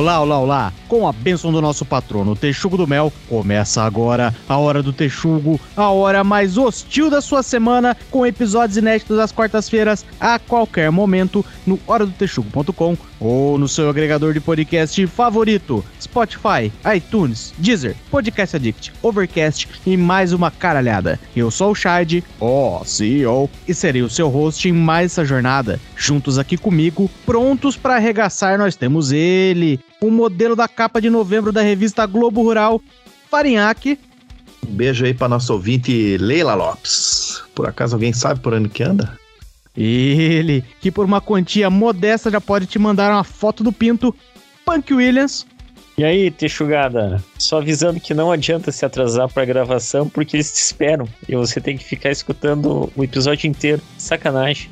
Olá, olá, olá! Com a bênção do nosso patrono Texugo do Mel, começa agora a Hora do Texugo, a hora mais hostil da sua semana, com episódios inéditos às quartas-feiras, a qualquer momento, no horadotexugo.com ou no seu agregador de podcast favorito, Spotify, iTunes, Deezer, Podcast Addict, Overcast e mais uma caralhada. Eu sou o Shad, o CEO, e serei o seu host em mais essa jornada. Juntos aqui comigo, prontos para arregaçar, nós temos ele, o modelo da capa de novembro da revista Globo Rural, Farinhaque. Um beijo aí para nosso ouvinte Leila Lopes. Por acaso alguém sabe por onde que anda? Ele, que por uma quantia modesta já pode te mandar uma foto do pinto, Punk Williams. E aí, Texugada? Só avisando que não adianta se atrasar para a gravação porque eles te esperam e você tem que ficar escutando o episódio inteiro. Sacanagem.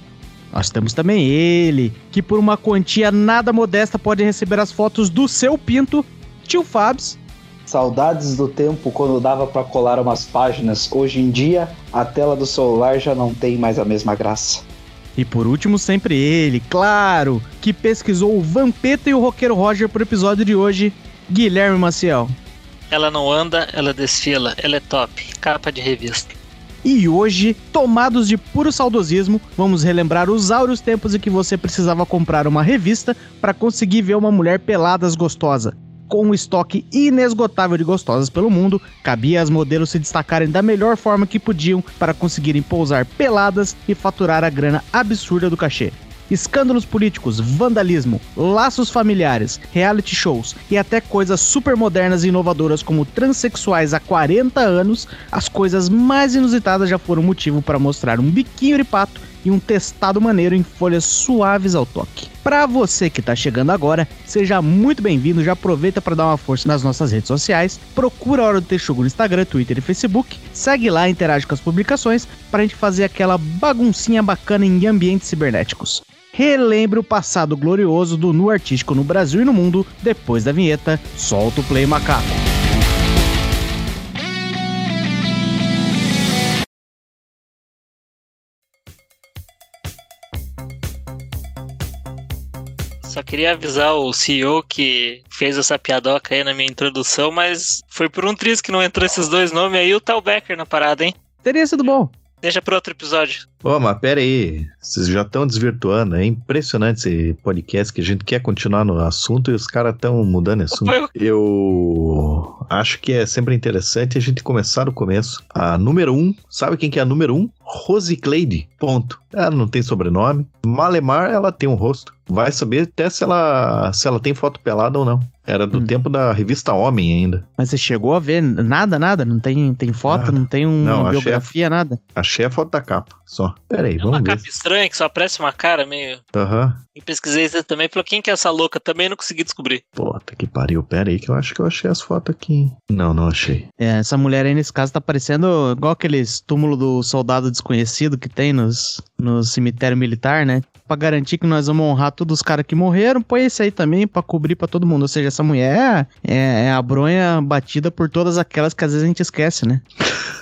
Nós temos também ele, que por uma quantia nada modesta pode receber as fotos do seu pinto, tio Fabs. Saudades do tempo quando dava para colar umas páginas. Hoje em dia, a tela do celular já não tem mais a mesma graça. E por último, sempre ele, claro, que pesquisou o Vampeta e o Roqueiro Roger pro episódio de hoje, Guilherme Maciel. Ela não anda, ela desfila, ela é top, capa de revista. E hoje, tomados de puro saudosismo, vamos relembrar os áureos tempos em que você precisava comprar uma revista para conseguir ver uma mulher peladas gostosa. Com um estoque inesgotável de gostosas pelo mundo, cabia às modelos se destacarem da melhor forma que podiam para conseguirem pousar peladas e faturar a grana absurda do cachê escândalos políticos, vandalismo, laços familiares, reality shows e até coisas super modernas e inovadoras como transexuais há 40 anos, as coisas mais inusitadas já foram motivo para mostrar um biquinho de pato e um testado maneiro em folhas suaves ao toque. Para você que está chegando agora, seja muito bem-vindo, já aproveita para dar uma força nas nossas redes sociais, procura a Hora do Texugo no Instagram, Twitter e Facebook, segue lá, interage com as publicações para a gente fazer aquela baguncinha bacana em ambientes cibernéticos relembre o passado glorioso do nu artístico no Brasil e no mundo. Depois da vinheta, solta o play macaco. Só queria avisar o CEO que fez essa piadoca aí na minha introdução, mas foi por um triz que não entrou esses dois nomes aí, o Tal Becker na parada, hein? Teria sido bom. Deixa para outro episódio. Ô, mas pera aí, vocês já estão desvirtuando. É impressionante esse podcast que a gente quer continuar no assunto e os caras estão mudando de assunto. Eu acho que é sempre interessante a gente começar do começo. A número um, sabe quem que é a número um? Rose Clade, ponto. Ela não tem sobrenome. Malemar, ela tem um rosto. Vai saber até se ela, se ela tem foto pelada ou não. Era do hum. tempo da revista Homem ainda. Mas você chegou a ver nada, nada? Não tem, tem foto, ah, não tem um, não, uma biografia, a, nada? Achei a foto da capa, só. Pera aí, é vamos uma ver. uma capa estranha que só aparece uma cara meio... Aham. Uhum. E pesquisei isso também, falou, quem que é essa louca? Também não consegui descobrir. Puta que pariu, pera aí que eu acho que eu achei as fotos aqui. Não, não achei. É, essa mulher aí nesse caso tá parecendo igual aqueles túmulo do soldado desconhecido que tem nos, no cemitério militar, né? Pra garantir que nós vamos honrar todos os caras que morreram, põe esse aí também pra cobrir pra todo mundo. Ou seja, essa mulher é, é a bronha batida por todas aquelas que às vezes a gente esquece, né?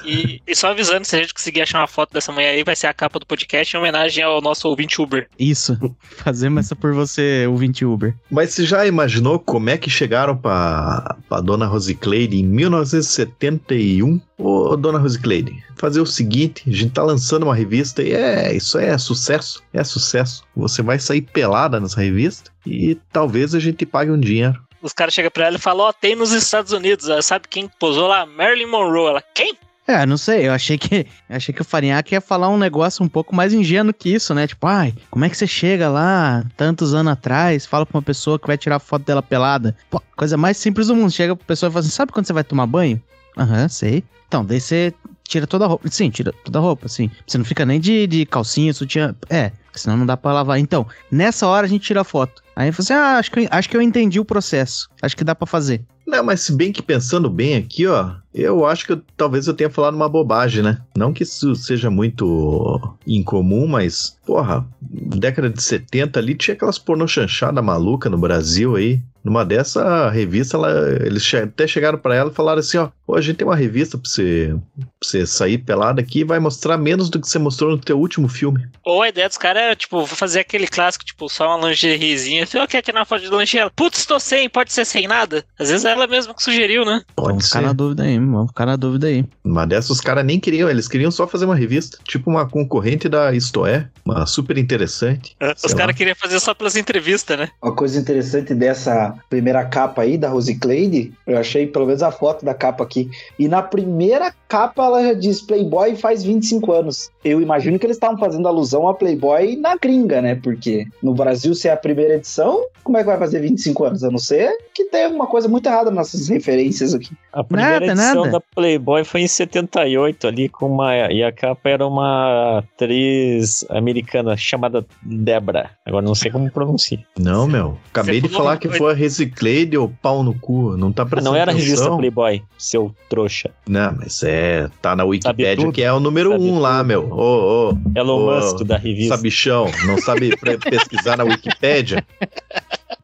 E, e, só avisando, se a gente conseguir achar uma foto dessa mulher aí, vai ser a capa do podcast em homenagem ao nosso ouvinte Uber. Isso, fazemos essa por você, ouvinte Uber. Mas você já imaginou como é que chegaram pra, pra dona Rosicleide em 1971? Ô, dona Rosicleide, fazer o seguinte, a gente tá lançando uma revista e é, isso é sucesso, é sucesso. Você vai sair pelada nessa revista e talvez a gente pague um dinheiro. Os caras chegam pra ela e falam, ó, oh, tem nos Estados Unidos, sabe quem posou lá? Marilyn Monroe. Ela, quem? É, não sei, eu achei que achei que o Farinhaque ia falar um negócio um pouco mais ingênuo que isso, né? Tipo, ai, como é que você chega lá tantos anos atrás, fala pra uma pessoa que vai tirar foto dela pelada? Pô, coisa mais simples do mundo. Chega pra pessoa e fala assim: sabe quando você vai tomar banho? Aham, uhum, sei. Então, daí você tira toda a roupa. Sim, tira toda a roupa, sim. Você não fica nem de, de calcinha, sutiã. É, senão não dá pra lavar. Então, nessa hora a gente tira a foto. Aí você, assim, ah, acho que, eu, acho que eu entendi o processo. Acho que dá para fazer. Não, mas se bem que pensando bem aqui, ó, eu acho que eu, talvez eu tenha falado uma bobagem, né? Não que isso seja muito incomum, mas, porra, década de 70 ali tinha aquelas pornô chanchada maluca no Brasil aí. Numa dessa revista, ela, eles che até chegaram para ela e falaram assim: ó, Pô, a gente tem uma revista pra você, pra você sair pelado aqui e vai mostrar menos do que você mostrou no teu último filme. Ou a ideia dos caras tipo, fazer aquele clássico, tipo, só uma lingeriezinha. Eu quero tirar uma foto de lingerie. Putz, tô sem, pode ser sem nada. Às vezes é ela mesma que sugeriu, né? Pode vamos ser. ficar na dúvida aí, vamos ficar na dúvida aí. Uma dessas os caras nem queriam, eles queriam só fazer uma revista, tipo uma concorrente da Isto É, uma super interessante. É, os caras queriam fazer só pelas entrevistas, né? Uma coisa interessante dessa primeira capa aí, da Rose Clade, eu achei pelo menos a foto da capa aqui. E na primeira capa ela já diz Playboy faz 25 anos. Eu imagino que eles estavam fazendo alusão a Playboy na gringa, né? Porque no Brasil, se é a primeira edição, como é que vai fazer 25 anos? A não ser que tem alguma coisa muito errada nessas referências aqui. A primeira nada, edição nada. da Playboy foi em 78, ali com uma. E a capa era uma atriz americana chamada Debra. Agora não sei como pronuncia. Não, meu. Acabei Você de falar que foi a Reciclade ou pau no cu. Não tá prestando Não era a revista Playboy, seu trouxa. Não, mas é. Tá na Wikipedia que é o número sabe um tudo. lá, meu. Ô, ô. Elon ô, Musk da revista. Sabichão, não sabe pesquisar na Wikipedia?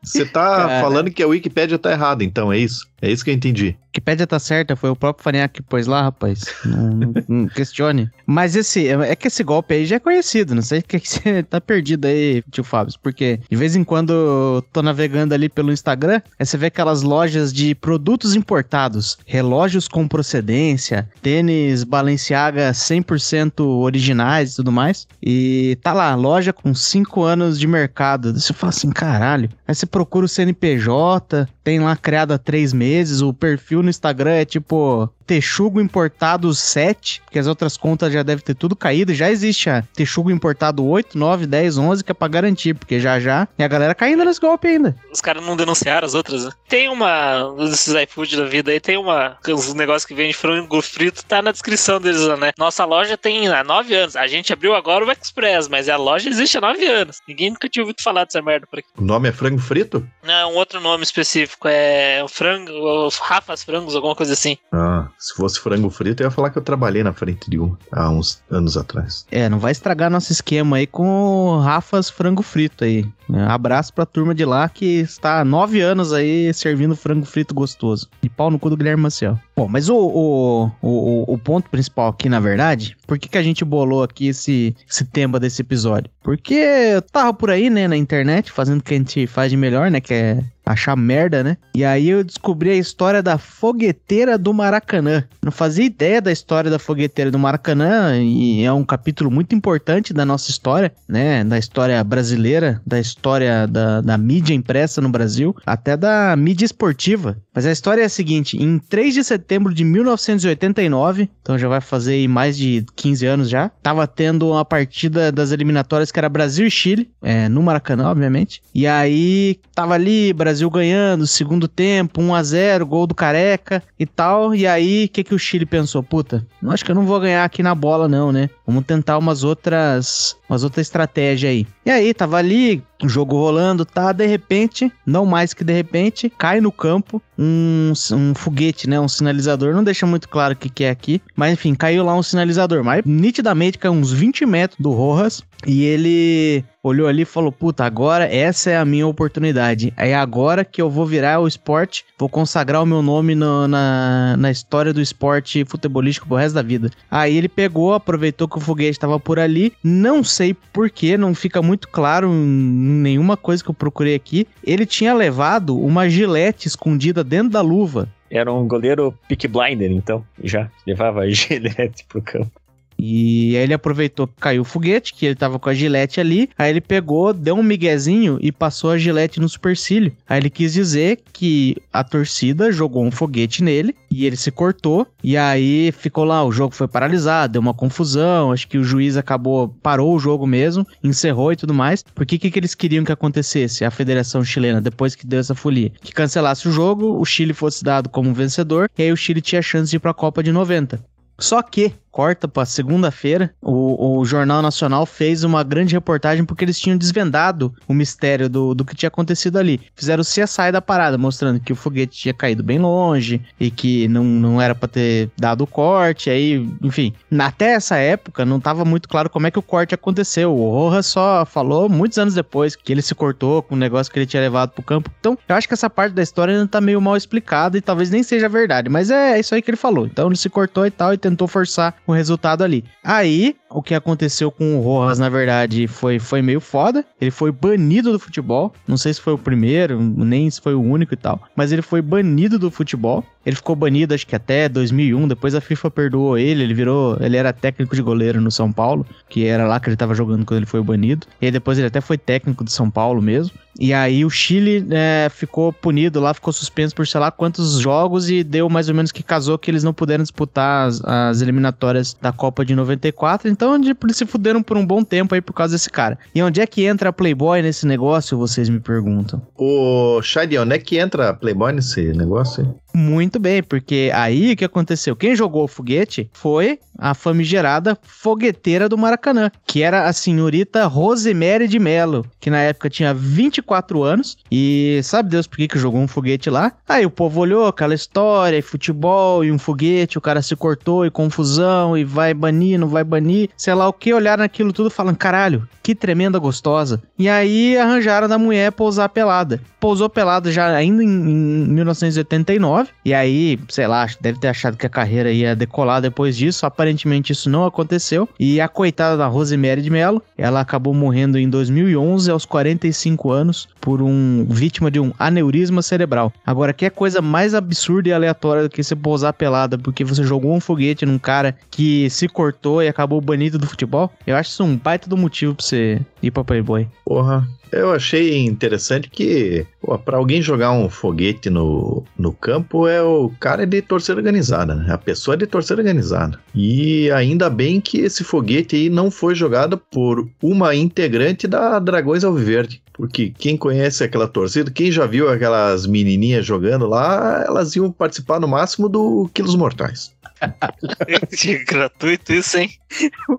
Você tá Cara. falando que a Wikipedia tá errada, então, é isso? É isso que eu entendi. Wikipedia tá certa, foi o próprio Farinhaque que pôs lá, rapaz. Não, não, questione. Mas esse, é que esse golpe aí já é conhecido, não sei o que você tá perdido aí, tio Fábio, porque de vez em quando eu tô navegando ali pelo Instagram, aí você vê aquelas lojas de produtos importados, relógios com procedência, tênis Balenciaga 100% originais e tudo mais, e tá lá, loja com 5 anos de mercado. Você fala assim, caralho. Aí você procura o CNPJ, tem lá criado há 3 meses, o perfil no Instagram é tipo Texugo Importado 7, que as outras contas já devem ter tudo caído. Já existe a Texugo Importado 8, 9, 10, 11, que é pra garantir, porque já já. E a galera caindo nesse golpe ainda. Os caras não denunciaram as outras, né? Tem uma. Desses iFood da vida aí, tem uma. Os negócios que vende frango frito, tá na descrição deles lá, né? Nossa loja tem há 9 anos. A gente abriu agora o Express, mas a loja existe há 9 anos. Ninguém nunca tinha ouvido falar dessa merda por aqui. O nome é frango frito? Não, é um outro nome específico. É o frango, os Rafas Frangos, alguma coisa assim. Ah, se fosse frango frito, eu ia falar que eu trabalhei na frente de um há uns anos atrás. É, não vai estragar nosso esquema aí com Rafas Frango Frito aí. Abraço pra turma de lá que está há nove anos aí servindo frango frito gostoso. E pau no cu do Guilherme Maciel. Bom, mas o, o, o, o ponto principal aqui, na verdade, por que, que a gente bolou aqui esse, esse tema desse episódio? Porque eu tava por aí, né, na internet, fazendo o que a gente faz de melhor, né, que é achar merda, né? E aí eu descobri a história da fogueteira do Maracanã. Não fazia ideia da história da fogueteira do Maracanã e é um capítulo muito importante da nossa história, né? Da história brasileira, da história da, da mídia impressa no Brasil, até da mídia esportiva. Mas a história é a seguinte: em 3 de setembro de 1989, então já vai fazer mais de 15 anos já, tava tendo uma partida das eliminatórias que era Brasil e Chile, é, no Maracanã, obviamente. E aí tava ali, Brasil ganhando, segundo tempo, 1 a 0 gol do Careca e tal. E aí, o que, que o Chile pensou? Puta, acho que eu não vou ganhar aqui na bola, não, né? Vamos tentar umas outras. Umas outras estratégias aí. E aí, tava ali, o jogo rolando, tá? De repente, não mais que de repente, cai no campo um, um foguete, né? Um sinalizador. Não deixa muito claro o que, que é aqui. Mas enfim, caiu lá um sinalizador. Mas nitidamente caiu uns 20 metros do Rojas. E ele olhou ali e falou: Puta, agora essa é a minha oportunidade. É agora que eu vou virar o esporte, vou consagrar o meu nome no, na, na história do esporte futebolístico pro resto da vida. Aí ele pegou, aproveitou que o foguete estava por ali. Não sei porquê, não fica muito claro nenhuma coisa que eu procurei aqui. Ele tinha levado uma gilete escondida dentro da luva. Era um goleiro pick blinder, então, já levava a gilete pro campo. E aí ele aproveitou que caiu o foguete, que ele tava com a gilete ali. Aí ele pegou, deu um miguezinho e passou a gilete no supercílio. Aí ele quis dizer que a torcida jogou um foguete nele e ele se cortou. E aí ficou lá, o jogo foi paralisado, deu uma confusão. Acho que o juiz acabou, parou o jogo mesmo, encerrou e tudo mais. Porque o que, que eles queriam que acontecesse? A Federação Chilena, depois que deu essa folia, que cancelasse o jogo, o Chile fosse dado como vencedor, e aí o Chile tinha chance de ir pra Copa de 90. Só que corta pra segunda-feira, o, o Jornal Nacional fez uma grande reportagem porque eles tinham desvendado o mistério do, do que tinha acontecido ali. Fizeram o CSI da parada, mostrando que o foguete tinha caído bem longe e que não, não era para ter dado o corte. Aí, enfim, até essa época não tava muito claro como é que o corte aconteceu. O Rojas só falou muitos anos depois que ele se cortou com o negócio que ele tinha levado pro campo. Então, eu acho que essa parte da história ainda tá meio mal explicada e talvez nem seja verdade, mas é isso aí que ele falou. Então, ele se cortou e tal e tentou forçar o resultado ali. Aí, o que aconteceu com o Rojas, na verdade, foi, foi meio foda. Ele foi banido do futebol. Não sei se foi o primeiro, nem se foi o único e tal. Mas ele foi banido do futebol. Ele ficou banido, acho que até 2001. Depois a FIFA perdoou ele. Ele virou. Ele era técnico de goleiro no São Paulo, que era lá que ele tava jogando quando ele foi banido. E depois ele até foi técnico do São Paulo mesmo. E aí o Chile é, ficou punido lá, ficou suspenso por sei lá quantos jogos e deu mais ou menos que casou que eles não puderam disputar as, as eliminatórias da Copa de 94. Então eles se fuderam por um bom tempo aí por causa desse cara. E onde é que entra a Playboy nesse negócio, vocês me perguntam? Ô, Shadi, onde é que entra a Playboy nesse negócio? Muito bem, porque aí o que aconteceu? Quem jogou o foguete foi a famigerada fogueteira do Maracanã, que era a senhorita Rosemary de Mello, que na época tinha 24 anos e sabe Deus por que, que jogou um foguete lá? Aí o povo olhou aquela história, e futebol e um foguete, o cara se cortou e confusão e vai banir, não vai banir, sei lá o que, olharam aquilo tudo falando, caralho, que tremenda gostosa. E aí arranjaram da mulher pousar pelada. Pousou pelada já ainda em, em 1989 e aí, sei lá, deve ter achado que a carreira ia decolar depois disso. Aparentemente isso não aconteceu. E a coitada da Rosemary de Mello, ela acabou morrendo em 2011 aos 45 anos por um vítima de um aneurisma cerebral. Agora, que é coisa mais absurda e aleatória do que você pousar pelada porque você jogou um foguete num cara que se cortou e acabou banido do futebol? Eu acho isso um baita do motivo pra você ir pra Playboy. Porra, eu achei interessante que para alguém jogar um foguete no, no campo é o cara de torcida organizada, né? A pessoa é de torcida organizada. E ainda bem que esse foguete aí não foi jogado por uma integrante da Dragões Alviverde. Porque quem conhece aquela torcida, quem já viu aquelas menininhas jogando lá, elas iam participar no máximo do Quilos Mortais. Gratuito isso, hein?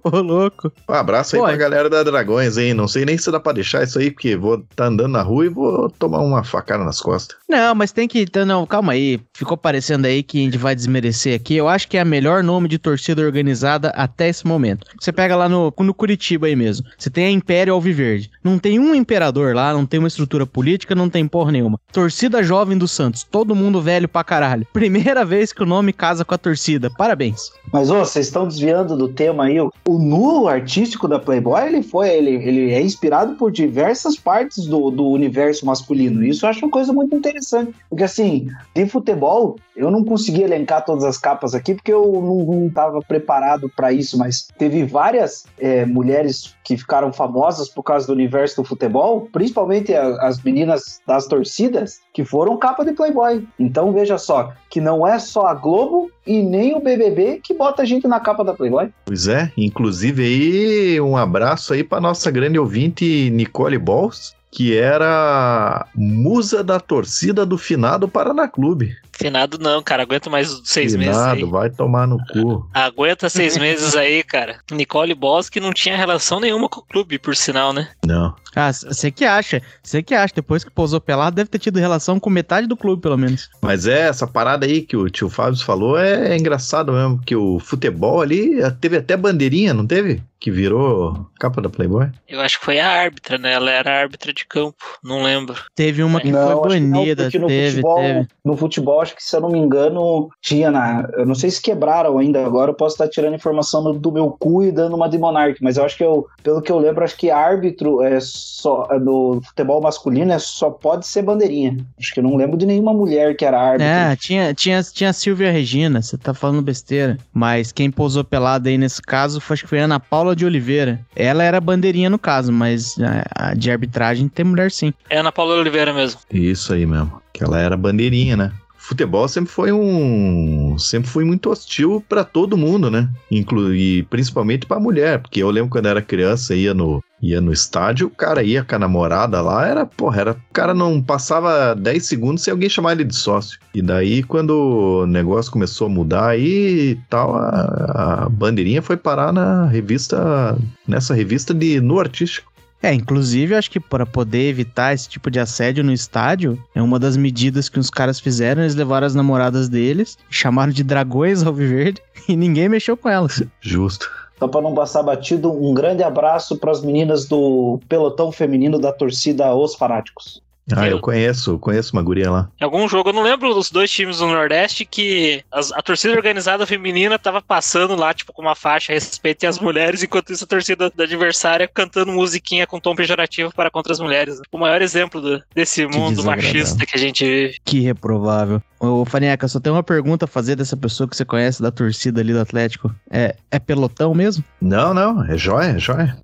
Ô, louco. Um abraço aí Pô, pra galera da Dragões, hein? Não sei nem se dá pra deixar isso aí, porque vou tá andando na rua e vou tomar uma facada nas costas. Não, mas tem que. Então, não, calma aí. Ficou parecendo aí que a gente vai desmerecer aqui. Eu acho que é a melhor nome de torcida organizada até esse momento. Você pega lá no, no Curitiba aí mesmo. Você tem a Império Alviverde. Não tem um imperador lá, não tem uma estrutura política, não tem porra nenhuma. Torcida Jovem do Santos. Todo mundo velho pra caralho. Primeira vez que o nome casa com a torcida. Parabéns. Mas, ô, vocês estão desviando do tema aí. O nulo artístico da Playboy, ele foi, ele, ele é inspirado por diversas partes do, do universo masculino. Isso eu acho uma coisa muito interessante. Porque, assim, de futebol, eu não consegui elencar todas as capas aqui, porque eu não estava preparado para isso, mas teve várias é, mulheres que ficaram famosas por causa do universo do futebol, principalmente as meninas das torcidas, que foram capa de Playboy. Então veja só, que não é só a Globo e nem o BBB que bota a gente na capa da Playboy. Pois é, inclusive aí um abraço aí para nossa grande ouvinte Nicole Balls, que era musa da torcida do finado Paraná Clube. Finado não, cara. Aguenta mais seis Finado, meses aí. vai tomar no cu. Aguenta seis meses aí, cara. Nicole Boss que não tinha relação nenhuma com o clube, por sinal, né? Não. Ah, você que acha. Você que acha. Depois que pousou pelado, deve ter tido relação com metade do clube, pelo menos. Mas é, essa parada aí que o tio Fábio falou é, é engraçado mesmo, que o futebol ali teve até bandeirinha, não teve? Que virou capa da Playboy? Eu acho que foi a árbitra, né? Ela era árbitra de campo, não lembro. Teve uma que não, foi banida, não, no teve, futebol, teve. No futebol, acho que se eu não me engano, tinha na. Eu não sei se quebraram ainda agora, eu posso estar tirando informação do, do meu cu e dando uma de Monark, mas eu acho que eu, pelo que eu lembro, acho que árbitro é só no futebol masculino é só pode ser bandeirinha. Acho que eu não lembro de nenhuma mulher que era árbitro. É, tinha, tinha, tinha a Silvia Regina, você tá falando besteira. Mas quem pousou pelada aí nesse caso foi, acho que foi a Ana Paula de Oliveira. Ela era bandeirinha no caso, mas a, a de arbitragem tem mulher sim. É Ana Paula Oliveira mesmo. Isso aí mesmo. Que ela era bandeirinha, né? Futebol sempre foi um. Sempre foi muito hostil para todo mundo, né? Inclu e principalmente pra mulher, porque eu lembro quando era criança, ia no, ia no estádio, o cara ia com a namorada lá, era, porra, era, o cara não passava 10 segundos sem alguém chamar ele de sócio. E daí, quando o negócio começou a mudar aí tal, a, a bandeirinha foi parar na revista, nessa revista de no artístico. É, inclusive, acho que para poder evitar esse tipo de assédio no estádio, é uma das medidas que os caras fizeram, eles levaram as namoradas deles, chamaram de dragões alviverde e ninguém mexeu com elas. Justo. Só para não passar batido, um grande abraço para as meninas do pelotão feminino da torcida Os Fanáticos. Ah, eu conheço, conheço uma guria lá. Em algum jogo, eu não lembro dos dois times do Nordeste que as, a torcida organizada feminina tava passando lá, tipo, com uma faixa respeite as mulheres, enquanto isso a torcida da adversária cantando musiquinha com tom pejorativo para contra as mulheres. O maior exemplo do, desse mundo machista que a gente vive. Que reprovável. Ô, Faneca, só tem uma pergunta a fazer dessa pessoa que você conhece da torcida ali do Atlético. É, é pelotão mesmo? Não, não, é joia, é joia.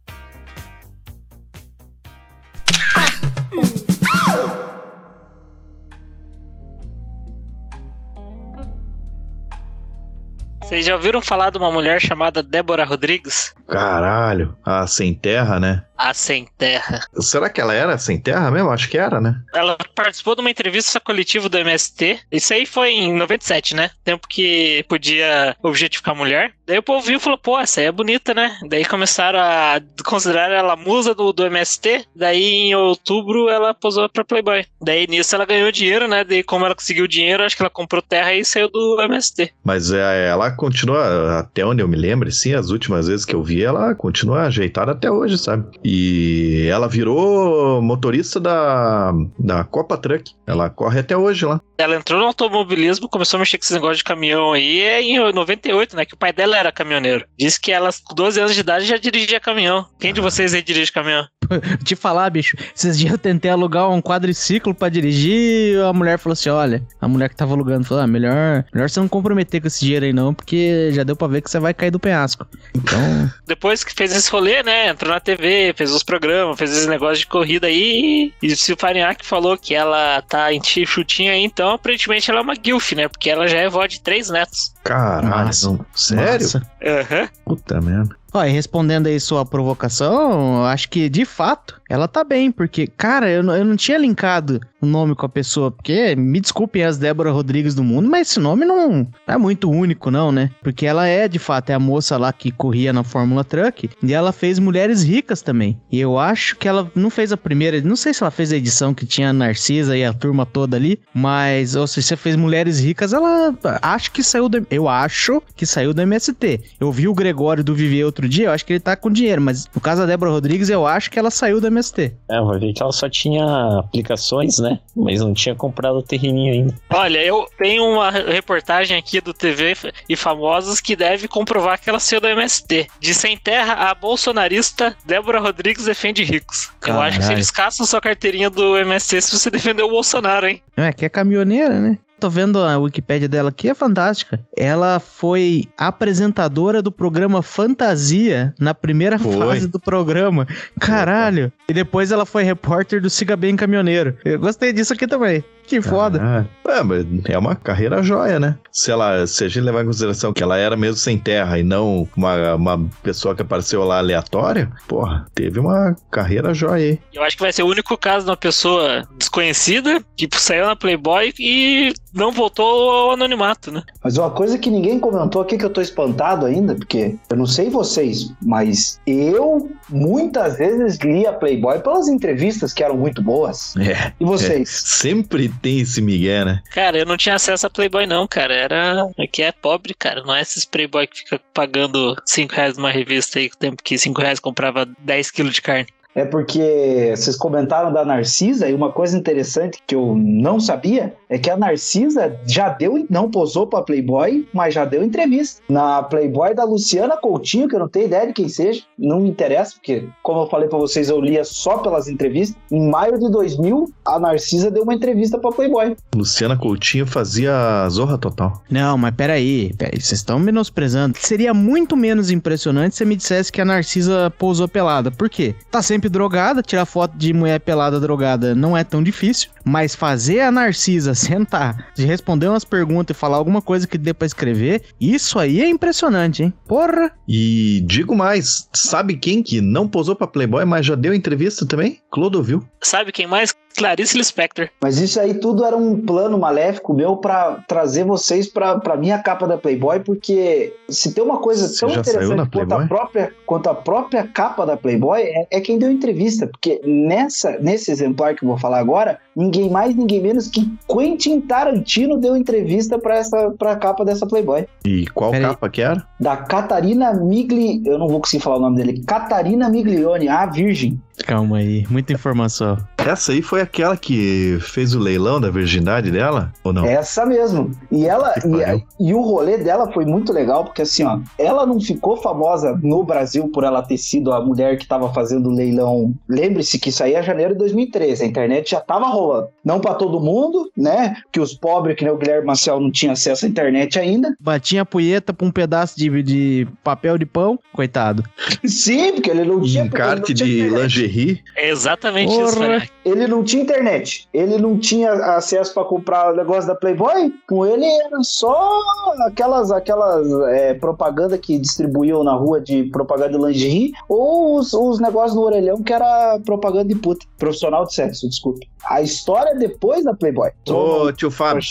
Vocês já ouviram falar de uma mulher chamada Débora Rodrigues? Caralho, a sem terra, né? A Sem Terra. Será que ela era sem terra mesmo? Acho que era, né? Ela participou de uma entrevista coletiva do MST. Isso aí foi em 97, né? Tempo que podia objetificar mulher. Daí o povo viu e falou, pô, essa aí é bonita, né? Daí começaram a considerar ela musa do, do MST. Daí em outubro ela posou pra Playboy. Daí nisso ela ganhou dinheiro, né? Daí como ela conseguiu dinheiro, acho que ela comprou terra e saiu do MST. Mas é, ela continua, até onde eu me lembro, sim, as últimas vezes que eu vi, ela continua ajeitada até hoje, sabe? E ela virou motorista da, da Copa Truck. Ela corre até hoje lá. Ela entrou no automobilismo, começou a mexer com esse negócio de caminhão aí é em 98, né? Que o pai dela era caminhoneiro. Disse que ela, com 12 anos de idade, já dirigia caminhão. Quem de vocês aí dirige caminhão? Te falar, bicho, esses dias eu tentei alugar um quadriciclo pra dirigir e a mulher falou assim: olha, a mulher que tava alugando falou: ah, melhor, melhor você não comprometer com esse dinheiro aí não, porque já deu pra ver que você vai cair do penhasco. Então. Depois que fez esse rolê, né? Entrou na TV, fez os programas, fez esse negócio de corrida aí. E se o Farinhaque falou que ela tá em chutinha aí, então aparentemente ela é uma guilf, né? Porque ela já é vó de três netos. Caralho, sério? Aham. Puta merda. Ó, e respondendo aí sua provocação, eu acho que de fato ela tá bem, porque, cara, eu, não- eu não tinha linkado nome com a pessoa, porque, me desculpem as Débora Rodrigues do mundo, mas esse nome não é muito único, não, né? Porque ela é, de fato, é a moça lá que corria na Fórmula Truck, e ela fez Mulheres Ricas também. E eu acho que ela não fez a primeira, não sei se ela fez a edição que tinha a Narcisa e a turma toda ali, mas, ou se você fez Mulheres Ricas, ela acho que saiu do, eu acho que saiu do MST. Eu vi o Gregório do Viver outro dia, eu acho que ele tá com dinheiro, mas no caso da Débora Rodrigues, eu acho que ela saiu do MST. É, vai ver que ela só tinha aplicações, né? Mas não tinha comprado o terreninho ainda. Olha, eu tenho uma reportagem aqui do TV e Famosos que deve comprovar que ela saiu da MST. De Sem Terra, a bolsonarista Débora Rodrigues defende ricos. Eu acho que Caralho. eles caçam sua carteirinha do MST se você defender o Bolsonaro, hein? É, que é caminhoneira, né? Tô vendo a Wikipédia dela aqui, é fantástica. Ela foi apresentadora do programa Fantasia na primeira Foi. fase do programa. Caralho. E depois ela foi repórter do Siga Bem Caminhoneiro. Eu gostei disso aqui também. Que foda. Caralho. É, mas é uma carreira joia, né? Se ela, se a gente levar em consideração que ela era mesmo sem terra e não uma, uma pessoa que apareceu lá aleatória, porra, teve uma carreira joia aí. Eu acho que vai ser o único caso de uma pessoa desconhecida que saiu na Playboy e não voltou ao anonimato, né? Mas uma coisa que ninguém comentou aqui que eu tô espantado ainda, porque eu não sei vocês, mas eu muitas vezes li a Playboy pelas entrevistas que eram muito boas. É. E vocês? Sempre tem esse migué, né? Cara, eu não tinha acesso a Playboy, não, cara. Era. Aqui é pobre, cara. Não é esses Playboy que fica pagando 5 reais numa revista aí, o tempo que 5 reais comprava 10 quilos de carne. É porque vocês comentaram da Narcisa e uma coisa interessante que eu não sabia é que a Narcisa já deu, não posou pra Playboy, mas já deu entrevista. Na Playboy da Luciana Coutinho, que eu não tenho ideia de quem seja, não me interessa, porque, como eu falei pra vocês, eu lia só pelas entrevistas. Em maio de 2000, a Narcisa deu uma entrevista pra Playboy. Luciana Coutinho fazia Zorra Total. Não, mas peraí, peraí, vocês estão menosprezando. Seria muito menos impressionante se você me dissesse que a Narcisa pousou pelada. Por quê? Tá sempre drogada, tirar foto de mulher pelada drogada não é tão difícil. Mas fazer a Narcisa sentar, de responder umas perguntas e falar alguma coisa que dê pra escrever, isso aí é impressionante, hein? Porra! E digo mais, sabe quem que não posou pra Playboy, mas já deu entrevista também? Clodovil. Sabe quem mais? Clarice Lispector. Mas isso aí tudo era um plano maléfico meu pra trazer vocês pra, pra minha capa da Playboy, porque se tem uma coisa Você tão interessante quanto a, própria, quanto a própria capa da Playboy, é, é quem deu entrevista. Porque nessa, nesse exemplar que eu vou falar agora, ninguém mais, ninguém menos que Quentin Tarantino deu entrevista pra, essa, pra capa dessa Playboy. E qual Peraí. capa que era? Da Catarina Migli... Eu não vou conseguir falar o nome dele. Catarina Miglione, a Virgem. Calma aí, muita informação. Essa aí foi aquela que fez o leilão da virgindade dela? Ou não? Essa mesmo. E ela e, e o rolê dela foi muito legal, porque assim, ó, ela não ficou famosa no Brasil por ela ter sido a mulher que tava fazendo o leilão. Lembre-se que isso aí é janeiro de 2013, a internet já tava rolando. Não pra todo mundo, né? Que os pobres, que nem o Guilherme Marcel, não tinha acesso à internet ainda. Batinha a punheta pra um pedaço de, de papel de pão, coitado. Sim, porque ele não tinha. Encarte tinha de internet. lingerie. É exatamente Porra. isso, Fred. Ele não tinha internet, ele não tinha acesso pra comprar o negócio da Playboy. Com ele era só aquelas aquelas é, propaganda que distribuíam na rua de propaganda de lingerie ou os, os negócios no orelhão que era propaganda de puta, profissional de sexo, desculpe. A história depois da Playboy. Ô, tio Fábio.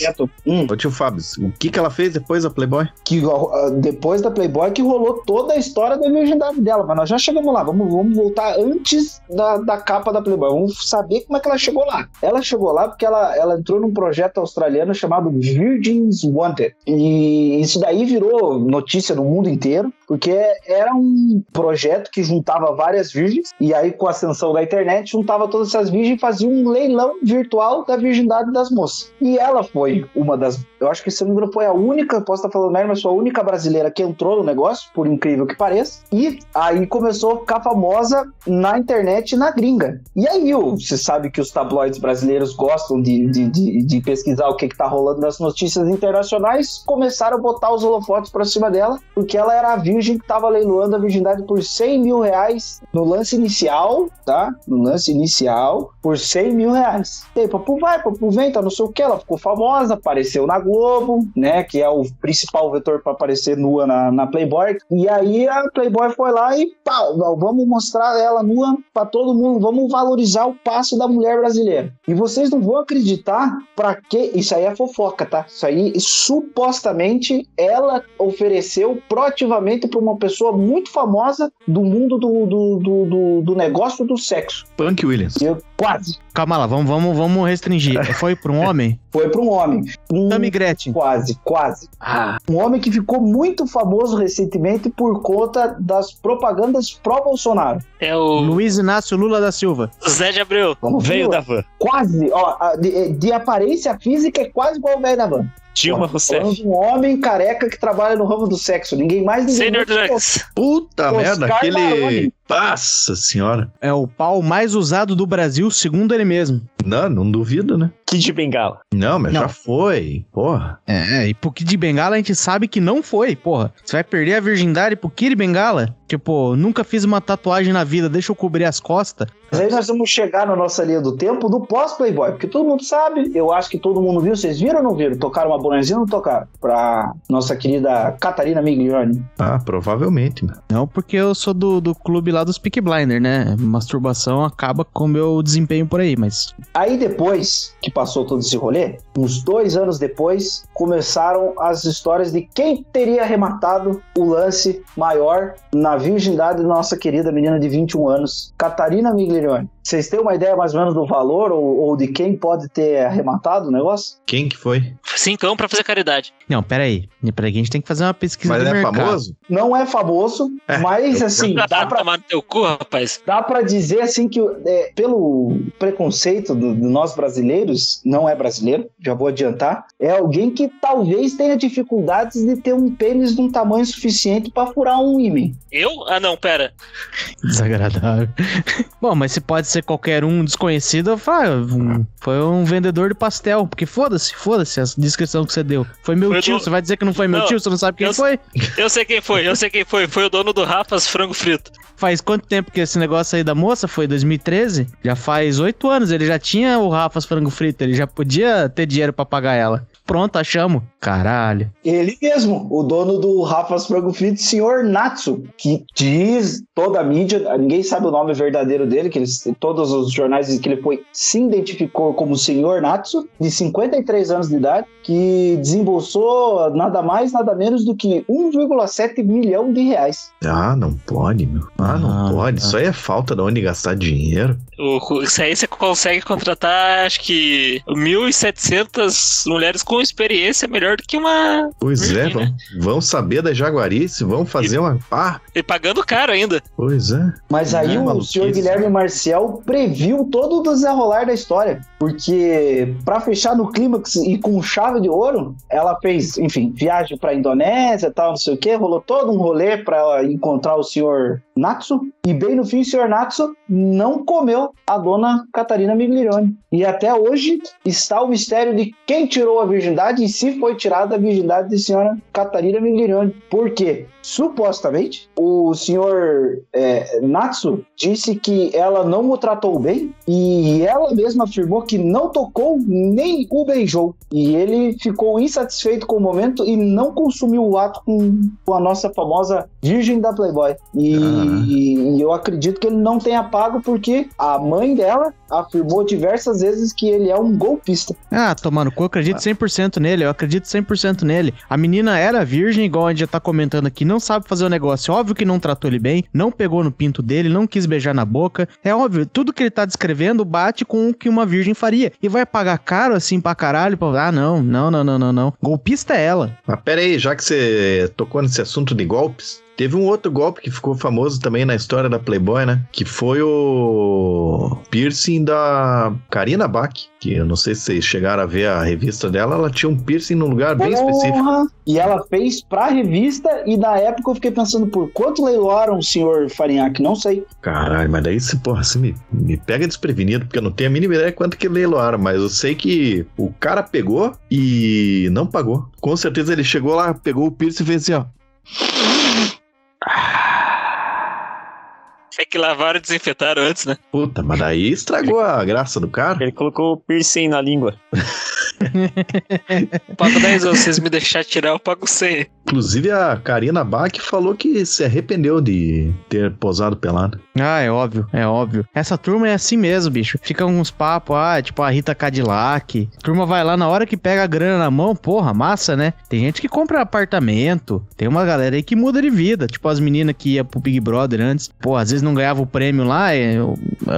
hum, Ô, tio Fábio, o que que ela fez depois da Playboy? que depois da Playboy que rolou toda a história da virgindade dela, mas nós já chegamos lá, vamos, vamos voltar antes da, da capa da Playboy, vamos saber como é que ela chegou lá. Ela chegou lá porque ela, ela entrou num projeto australiano chamado Virgins Wanted, e isso daí virou notícia no mundo inteiro, porque era um projeto que juntava várias virgens, e aí com a ascensão da internet, juntava todas essas virgens e fazia um leilão virtual da virgindade das moças. E ela foi uma das, eu acho que se não me engano foi a única, posso estar falando merda, mas foi a única brasileira que entrou no negócio, por incrível que pareça, e aí começou a ficar famosa na internet na gringa. E aí, você sabe que os tabloides brasileiros gostam de, de, de, de pesquisar o que, que tá rolando nas notícias internacionais, começaram a botar os holofotes pra cima dela, porque ela era a virgem que tava leiloando a virgindade por 100 mil reais no lance inicial, tá? No lance inicial, por 100 mil reais. Aí, papo vai, papo vem, tá não sei o que, ela ficou famosa, apareceu na Globo, né? Que é o principal vetor pra aparecer nua na, na Playboy. E aí a Playboy foi lá e pau, vamos mostrar ela nua pra todo mundo, vamos valorizar o passo da mulher brasileira. E vocês não vão acreditar pra que. Isso aí é fofoca, tá? Isso aí supostamente ela ofereceu proativamente pra uma pessoa muito famosa do mundo do, do, do, do, do negócio do sexo. Punk Williams. Eu, quase. Calma lá, vamos, vamos, vamos restringir. Foi pra um homem? Foi pra um homem. Um, Tammy Gretchen. Quase, quase. Um homem que ficou muito famoso recentemente por conta das propagandas pró-Bolsonaro. É o Luiz Inácio Lula da Silva. Zé de Abreu. Vamos Veio da van. Quase, ó, de, de aparência física é quase igual o velho da van. Dilma Rousseff. um homem careca que trabalha no ramo do sexo. Ninguém mais, ninguém Senior menos. Drugs. Puta Oscar merda, aquele. Baroni. Nossa senhora. É o pau mais usado do Brasil, segundo ele mesmo. Não, não duvido, né? Kid Bengala. Não, mas Não. já foi. Porra. É, e pro Kid Bengala a gente sabe que não foi, porra. Você vai perder a virgindade pro Kid Bengala? Tipo, nunca fiz uma tatuagem na vida, deixa eu cobrir as costas. Mas aí nós vamos chegar na nossa linha do tempo do pós-Playboy, porque todo mundo sabe, eu acho que todo mundo viu, vocês viram ou não viram? Tocaram uma bonezinha ou não tocaram? Pra nossa querida Catarina Miglione. Ah, provavelmente, mano. Não porque eu sou do, do clube lá dos Peak Blinder, né? Masturbação acaba com o meu desempenho por aí, mas... Aí depois que passou todo esse rolê, uns dois anos depois, começaram as histórias de quem teria arrematado o lance maior na virgindade da nossa querida menina de 21 anos, Catarina Miglione. Vocês têm uma ideia mais ou menos do valor ou, ou de quem pode ter arrematado o negócio? Quem que foi? Cincão pra fazer caridade. Não, peraí. Peraí a gente tem que fazer uma pesquisa Mas de é mercado. famoso? Não é famoso, É, mas assim, dá pra tomar no teu cu, rapaz. Dá pra dizer assim que é, pelo preconceito do, do nós brasileiros, não é brasileiro, já vou adiantar, é alguém que talvez tenha dificuldades de ter um pênis de um tamanho suficiente pra furar um ímã. Eu? Ah, não, pera. Desagradável. Bom, mas se pode ser ser qualquer um desconhecido, eu falo, ah, foi um vendedor de pastel. Porque foda-se, foda-se a descrição que você deu. Foi meu foi tio, do... você vai dizer que não foi meu não, tio, você não sabe quem eu, foi? Eu sei quem foi, eu sei quem foi. Foi o dono do Rafa's Frango Frito. Faz quanto tempo que esse negócio aí da moça foi? 2013? Já faz oito anos. Ele já tinha o Rafa's Frango Frito, ele já podia ter dinheiro para pagar ela. Pronto, achamos. Caralho. Ele mesmo, o dono do Rafa's Frango Frito, senhor Natsu, que diz toda a mídia, ninguém sabe o nome verdadeiro dele, que eles, todos os jornais que ele foi, se identificou como senhor Natsu, de 53 anos de idade, que desembolsou nada mais, nada menos do que 1,7 milhão de reais. Ah, não pode, meu. Ah, não ah, pode. Ah. Isso aí é falta de onde gastar dinheiro. O, isso aí você consegue contratar, acho que 1.700 mulheres com experiência melhor do que uma. Pois é, vão, vão saber da Jaguarice, vão fazer e, uma. Ah! E pagando caro ainda. Pois é. Mas aí é, o senhor Guilherme Marcial previu todo o desenrolar da história. Porque, para fechar no clímax e com chave de ouro, ela fez, enfim, viagem pra Indonésia tal, não sei o que, rolou todo um rolê para encontrar o senhor Natsu. E bem no fim, o senhor Natsu não comeu a dona Catarina Miglione. E até hoje está o mistério de quem tirou a virgindade e se foi tirada a virgindade da senhora Catarina Miglione. Por quê? Supostamente, o senhor é, Natsu disse que ela não o tratou bem e ela mesma afirmou que não tocou nem o beijou. E ele ficou insatisfeito com o momento e não consumiu o ato com, com a nossa famosa Virgem da Playboy. E, uhum. e, eu acredito que ele não tenha pago porque a mãe dela afirmou diversas vezes que ele é um golpista. Ah, tomando cu, eu acredito 100% nele, eu acredito 100% nele. A menina era virgem, igual a gente já tá comentando aqui, não sabe fazer o negócio. Óbvio que não tratou ele bem, não pegou no pinto dele, não quis beijar na boca. É óbvio, tudo que ele tá descrevendo bate com o que uma virgem faria. E vai pagar caro assim pra caralho? Pra... Ah, não, não, não, não, não, não. Golpista é ela. Mas pera aí, já que você tocou nesse assunto de golpes, Teve um outro golpe que ficou famoso também na história da Playboy, né? Que foi o piercing da Karina Bach. Que eu não sei se vocês chegaram a ver a revista dela, ela tinha um piercing num lugar bem Porra! específico. E ela fez pra revista, e na época eu fiquei pensando por quanto leiloaram o senhor Farinhaque, não sei. Caralho, mas daí, porra, você me, me pega desprevenido, porque eu não tenho a mínima ideia quanto que leiloaram, mas eu sei que o cara pegou e não pagou. Com certeza ele chegou lá, pegou o piercing e fez assim, ó. É que lavaram e desinfetaram antes, né? Puta, mas daí estragou a graça do cara. Ele colocou o piercing na língua. pago 10 vocês me deixar tirar, eu pago 100. Inclusive a Karina Bach falou que se arrependeu de ter posado pelado. Ah, é óbvio, é óbvio. Essa turma é assim mesmo, bicho. Fica uns papos, ah, tipo a Rita Cadillac. A turma vai lá na hora que pega a grana na mão, porra, massa, né? Tem gente que compra apartamento, tem uma galera aí que muda de vida. Tipo as meninas que ia pro Big Brother antes, pô, às vezes não ganhava o prêmio lá. É,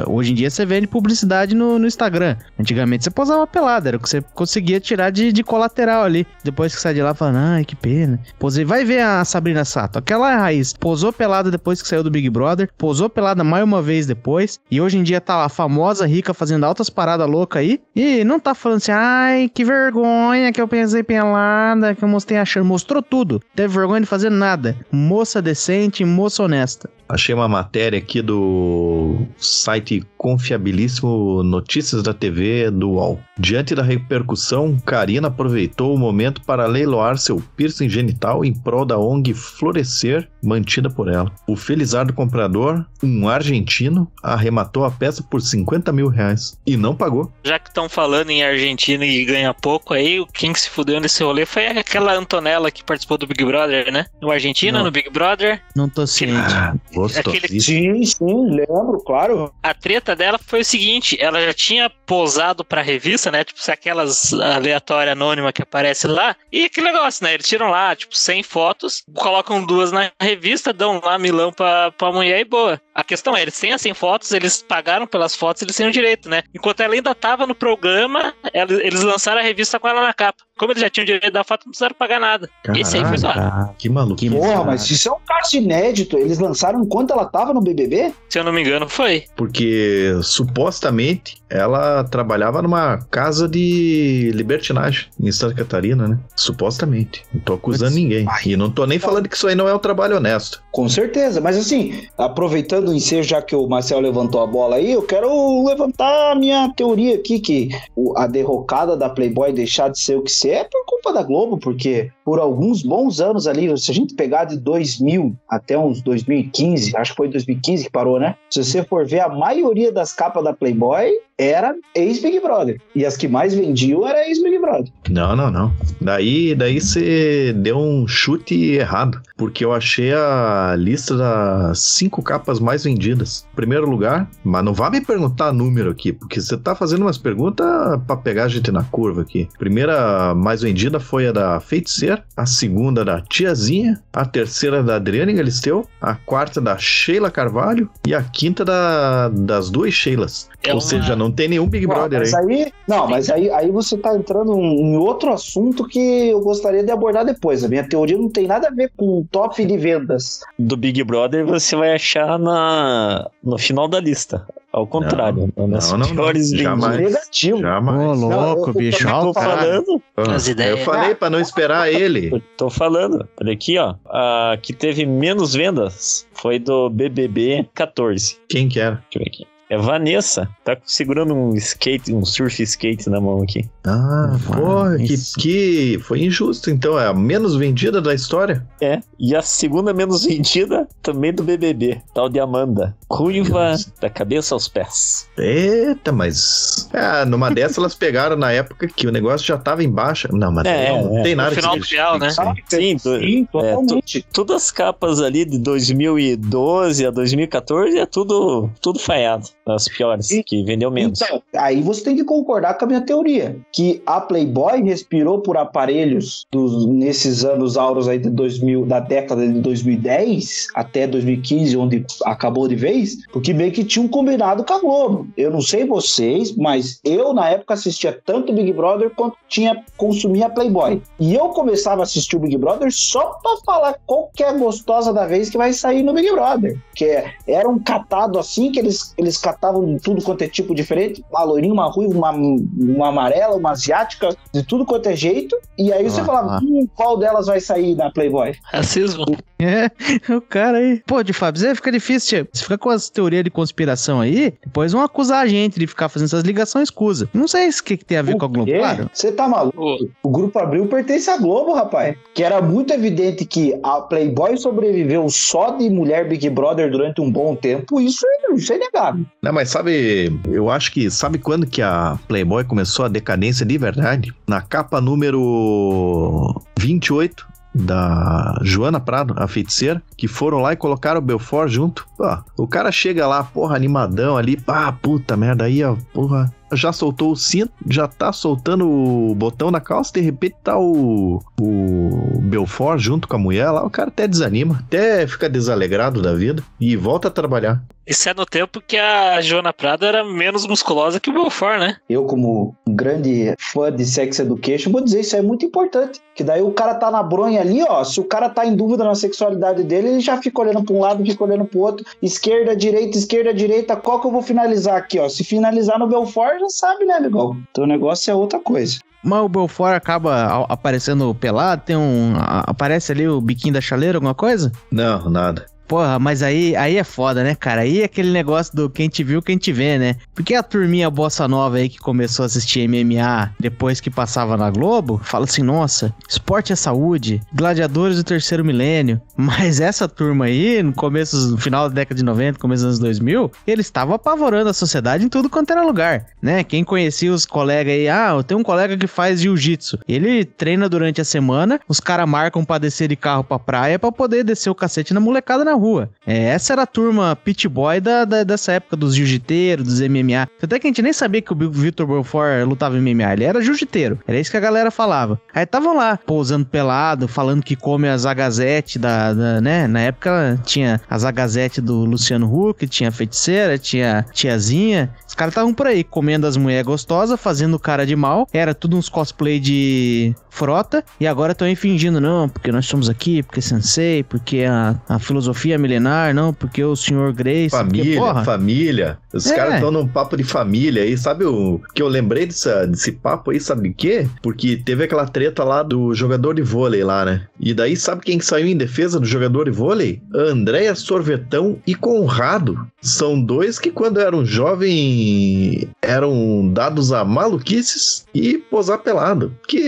hoje em dia você vende publicidade no, no Instagram. Antigamente você posava pelada, era o que você conseguia tirar de, de colateral ali. Depois que sai de lá, falando, ai, que pena. Posei, vai ver a Sabrina Sato. Aquela é a raiz. Posou pelada depois que saiu do Big Brother, posou pelada mais uma vez depois, e hoje em dia tá lá, famosa, rica, fazendo altas paradas loucas aí, e não tá falando assim, ai, que vergonha que eu pensei pelada, que eu mostrei achando. Mostrou tudo. Teve vergonha de fazer nada. Moça decente, moça honesta. Achei uma matéria aqui do site confiabilíssimo Notícias da TV do UOL. Diante da repercussão, Karina aproveitou o momento para leiloar seu piercing genital em prol da ONG Florescer, mantida por ela. O felizardo comprador, um argentino, arrematou a peça por 50 mil reais e não pagou. Já que estão falando em Argentina e ganha pouco aí, quem se fudeu nesse rolê foi aquela Antonella que participou do Big Brother, né? No Argentina, não. no Big Brother. Não tô ciente. Ah, Aquele... Sim, sim, lembro, claro. A treta dela foi o seguinte: ela já tinha posado pra revista, né? Tipo, se aquelas aleatórias anônimas que aparece lá. E que negócio, né? Eles tiram lá, tipo, 100 fotos, colocam duas na revista, dão lá milão pra, pra mulher e boa. A questão é, eles têm as 100 fotos, eles pagaram pelas fotos, eles têm o direito, né? Enquanto ela ainda tava no programa, eles lançaram a revista com ela na capa. Como eles já tinham direito da foto, não precisaram pagar nada. Caraca, Esse aí foi só. Que maluco. Porra, mas isso é um inédito. Eles lançaram enquanto ela tava no BBB? Se eu não me engano, foi. Porque supostamente ela trabalhava numa casa de libertinagem em Santa Catarina, né? Supostamente. Não tô acusando mas, ninguém. Ai, e não tô nem falando que isso aí não é um trabalho honesto. Com certeza, mas assim, aproveitando um ensejo, já que o Marcel levantou a bola aí, eu quero levantar a minha teoria aqui, que a derrocada da Playboy deixar de ser o que ser é por culpa da Globo, porque por alguns bons anos ali, se a gente pegar de 2000 até uns 2015, acho que foi 2015 que parou, né? Se você for ver, a maioria das capas da Playboy era ex-Big Brother. E as que mais vendiam era ex-Big Brother. Não, não, não. Daí daí você deu um chute errado, porque eu achei a lista das cinco capas mais vendidas. Primeiro lugar, mas não vá me perguntar número aqui, porque você tá fazendo umas perguntas para pegar a gente na curva aqui. Primeira mais vendida foi a da Feiticeira, a segunda da Tiazinha, a terceira da Adriane Galisteu, a quarta da Sheila Carvalho e a quinta da, das duas Sheilas. É Ou uma... seja, não tem nenhum Big Brother mas aí. aí. Não, mas aí, aí você tá entrando em outro assunto que eu gostaria de abordar depois. A minha teoria não tem nada a ver com o top de vendas. Do Big Brother você vai achar na, no final da lista. Ao contrário, não, nas não, piores não, jamais, negativo. Jamais. Ô, louco, bicho. Eu tô falando. As ideias. Eu falei pra não esperar ele. Eu tô falando. Olha aqui, ó. A que teve menos vendas foi do BBB 14. Quem que era? Deixa eu ver aqui. É Vanessa. Tá segurando um skate, um surf skate na mão aqui. Ah, porra, que, que foi injusto. Então, é a menos vendida da história? É. E a segunda menos vendida também do BBB. Tal de Amanda. Ruiva da cabeça aos pés. Eita, mas. É, numa dessas elas pegaram na época que o negócio já tava em baixa. Não, mas é, não, é. tem nada no final do real, né? Sim, sim, é, totalmente. todas as capas ali de 2012 a 2014 é tudo, tudo falhado as piores, e, que vendeu menos. Então, aí você tem que concordar com a minha teoria, que a Playboy respirou por aparelhos dos, nesses anos auros aí de 2000, da década de 2010 até 2015, onde acabou de vez, porque meio que tinha um combinado com a Globo. Eu não sei vocês, mas eu na época assistia tanto Big Brother quanto tinha consumia Playboy. E eu começava a assistir o Big Brother só pra falar qual que é a gostosa da vez que vai sair no Big Brother. Que era um catado assim, que eles, eles catavam de tudo quanto é tipo diferente, uma loirinha, uma ruiva, uma, uma amarela, uma asiática, de tudo quanto é jeito. E aí você ah, falava, ah. Hum, qual delas vai sair na Playboy? Racismo. É, o cara aí. Pô, de Fábio, fica difícil. Você fica com as teorias de conspiração aí, depois vão acusar a gente de ficar fazendo essas ligações escusa. Não sei o que, que tem a ver o com a Globo, claro. Você tá maluco? O Grupo Abril pertence à Globo, rapaz. Que era muito evidente que a Playboy sobreviveu só de mulher Big Brother durante um bom tempo. Isso, é, isso é inegável. Não, mas sabe, eu acho que sabe quando que a Playboy começou a decadência de verdade? Na capa número 28 da Joana Prado, a feiticeira, que foram lá e colocaram o Belfort junto. Pô, o cara chega lá, porra, animadão ali, pá, puta merda, aí, ó, porra, já soltou o cinto, já tá soltando o botão na calça, de repente tá o, o Belfort junto com a mulher lá, o cara até desanima, até fica desalegrado da vida e volta a trabalhar. Isso é no tempo que a Joana Prado era menos musculosa que o Belfort, né? Eu, como grande fã de Sex Education, vou dizer isso é muito importante. Que daí o cara tá na bronha ali, ó. Se o cara tá em dúvida na sexualidade dele, ele já fica olhando pra um lado, fica olhando pro outro. Esquerda, direita, esquerda, direita. Qual que eu vou finalizar aqui, ó? Se finalizar no Belfort, já sabe, né, amigão? Então o negócio é outra coisa. Mas o Belfort acaba aparecendo pelado, tem um. Aparece ali o biquinho da chaleira, alguma coisa? Não, nada. Porra, mas aí, aí é foda, né, cara? Aí é aquele negócio do quem te viu, quem te vê, né? Porque a turminha bossa nova aí que começou a assistir MMA depois que passava na Globo, fala assim: nossa, esporte é saúde, gladiadores do terceiro milênio. Mas essa turma aí, no começo, no final da década de 90, começo dos anos 2000, eles estavam apavorando a sociedade em tudo quanto era lugar, né? Quem conhecia os colegas aí, ah, eu tenho um colega que faz jiu-jitsu. Ele treina durante a semana, os caras marcam pra descer de carro pra praia pra poder descer o cacete na molecada na rua. É, essa era a turma pit boy da, da, dessa época dos jiu-jiteiros, dos MMA. Até que a gente nem sabia que o Victor Belfort lutava MMA, ele era jiu-jiteiro. Era isso que a galera falava. Aí estavam lá, pousando pelado, falando que come as agazete da, da, né? Na época tinha as agazete do Luciano Huck, tinha feiticeira, tinha tiazinha. Os caras estavam por aí comendo as mulheres gostosas, fazendo cara de mal. Era tudo uns cosplay de frota e agora estão aí fingindo, não, porque nós estamos aqui, porque sensei, porque a, a filosofia é milenar, não, porque o senhor Grace. Família, porque, família. Os É. caras estão num papo de família aí. Sabe o que eu lembrei dessa, desse papo aí? Sabe o quê? Porque teve aquela treta lá do jogador de vôlei lá, né? E daí, sabe quem que saiu em defesa do jogador de vôlei? Andréia Sorvetão e Conrado. São dois que, quando eram jovens, eram dados a maluquices e posar pelado. Que,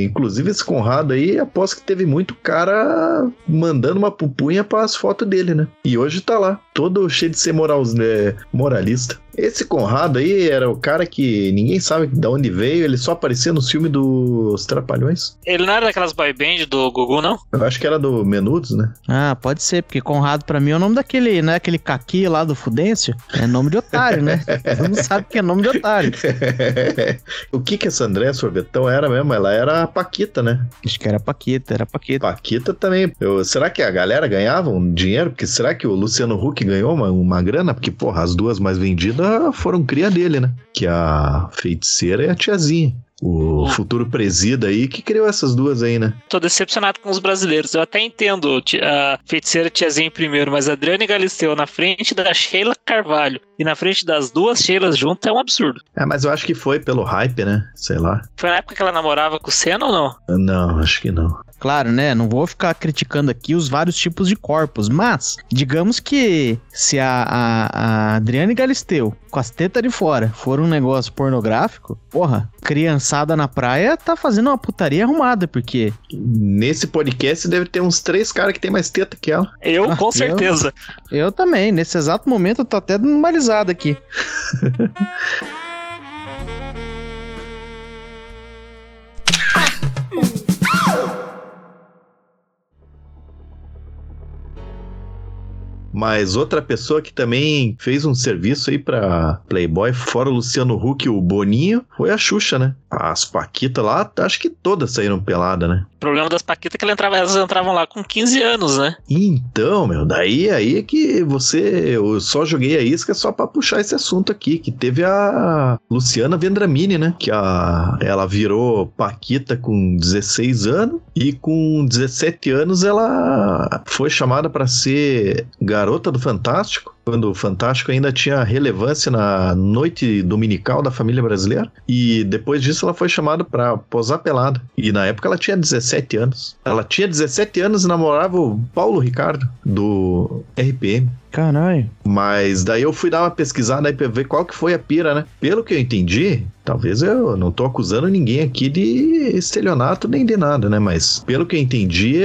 inclusive, esse Conrado aí, aposto que teve muito cara mandando uma pupunha para as fotos dele, né? E hoje tá lá, todo cheio de ser moral, né, moralista. Esse Conrado aí era o cara que ninguém sabe de onde veio, ele só aparecia no filme dos Trapalhões. Ele não era daquelas boy band do Gugu, não? Eu acho que era do Menudos, né? Ah, pode ser, porque Conrado pra mim é o nome daquele, né? Aquele caqui lá do Fudêncio. É nome de otário, né? Todo mundo sabe que é nome de otário. o que que essa Andréa Sorvetão era mesmo? Ela era a Paquita, né? Acho que era Paquita, era Paquita. Paquita também. Eu- será que a galera ganhava um dinheiro? Porque será que o Luciano Huck ganhou uma, uma grana? Porque, porra, as duas mais vendidas foram cria dele, né? Que a feiticeira e a tiazinha. O futuro presida aí que criou essas duas aí, né? Tô decepcionado com os brasileiros. Eu até entendo a feiticeira tiazinha em primeiro, mas a Adriane Galisteu na frente da Sheila Carvalho e na frente das duas Sheilas juntas é um absurdo. É, mas eu acho que foi pelo hype, né? Sei lá. Foi na época que ela namorava com o Senna ou não? Não, acho que não. Claro, né? Não vou ficar criticando aqui os vários tipos de corpos, mas digamos que se a, a, a Adriane Galisteu com as tetas de fora for um negócio pornográfico, porra, criançada na praia tá fazendo uma putaria arrumada, porque Nesse podcast deve ter uns três caras que tem mais teta que ela. Eu, Ah, com eu? certeza. eu também, nesse exato momento eu tô até dando uma alisada aqui. Mas outra pessoa que também fez um serviço aí pra Playboy, fora o Luciano Huck e o Boninho, foi a Xuxa, né? As Paquitas lá, acho que todas saíram pelada, né? O problema das Paquitas é que ela entrava, elas entravam lá com 15 anos, né? Então, meu, daí aí é que você. Eu só joguei a isca só pra puxar esse assunto aqui, que teve a Luciana Vendramini, né? Que a, ela virou Paquita com 16 anos e com 17 anos ela foi chamada pra ser garota do Fantástico. Quando o Fantástico ainda tinha relevância na noite dominical da família brasileira. E depois disso ela foi chamada pra posar pelada. E na época ela tinha 17 anos. Ela tinha 17 anos e namorava o Paulo Ricardo, do RPM. Caralho. Mas daí eu fui dar uma pesquisada aí pra ver qual que foi a pira, né? Pelo que eu entendi, talvez eu não tô acusando ninguém aqui de estelionato nem de nada, né? Mas pelo que eu entendi,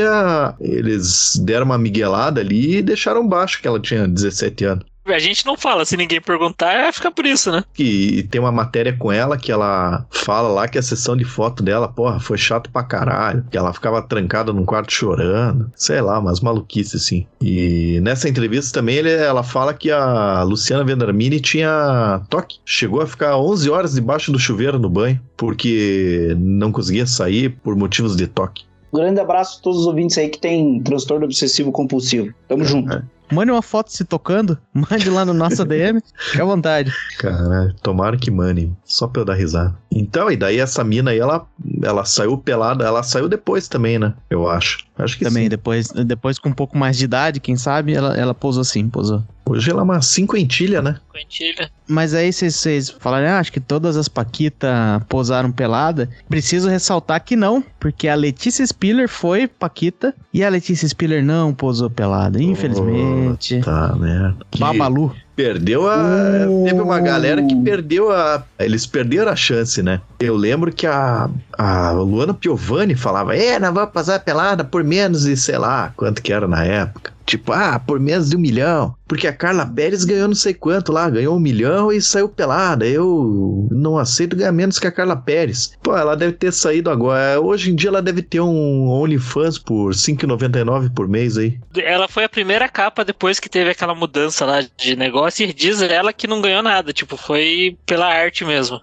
eles deram uma miguelada ali e deixaram baixo que ela tinha 17 anos. A gente não fala, se ninguém perguntar, fica por isso, né? E tem uma matéria com ela que ela fala lá que a sessão de foto dela, porra, foi chato pra caralho. Que ela ficava trancada num quarto chorando. Sei lá, umas maluquices assim. E nessa entrevista também ele- ela fala que a Luciana Vendramini tinha toque. Chegou a ficar 11 horas debaixo do chuveiro no banho. Porque não conseguia sair por motivos de toque. Um grande abraço a todos os ouvintes aí que tem transtorno obsessivo compulsivo. Tamo junto. Mande uma foto se tocando, mande lá no nosso DM, fique à vontade. Caralho, tomara que mane, só pra eu dar risada. Então, e daí essa mina aí, ela, ela saiu pelada, ela saiu depois também, né? Eu acho. Acho que Também, sim. depois, depois com um pouco mais de idade, quem sabe, ela, ela pousou assim, pousou. Hoje ela é uma cinquentilha, né? Quentilha. Mas aí vocês- vocês falaram, ah, acho que todas as Paquita posaram pelada. Preciso ressaltar que não, porque a Letícia Spiller foi Paquita e a Letícia Spiller não posou pelada, infelizmente. Tá, né? Que Babalu. Perdeu a. Oh. Teve uma galera que perdeu a. Eles perderam a chance, né? Eu lembro que a, a Luana Piovani falava: É, nós vamos passar pelada por menos de sei lá quanto que era na época. Tipo, ah, por menos de um milhão. Porque a Carla Pérez ganhou não sei quanto lá, ganhou um milhão e saiu pelada. Eu não aceito ganhar menos que a Carla Pérez. Pô, ela deve ter saído agora. Hoje em dia ela deve ter um OnlyFans por R$ 5,99 por mês aí. Ela foi a primeira capa depois que teve aquela mudança lá de negócio e diz ela que não ganhou nada. Tipo, foi pela arte mesmo.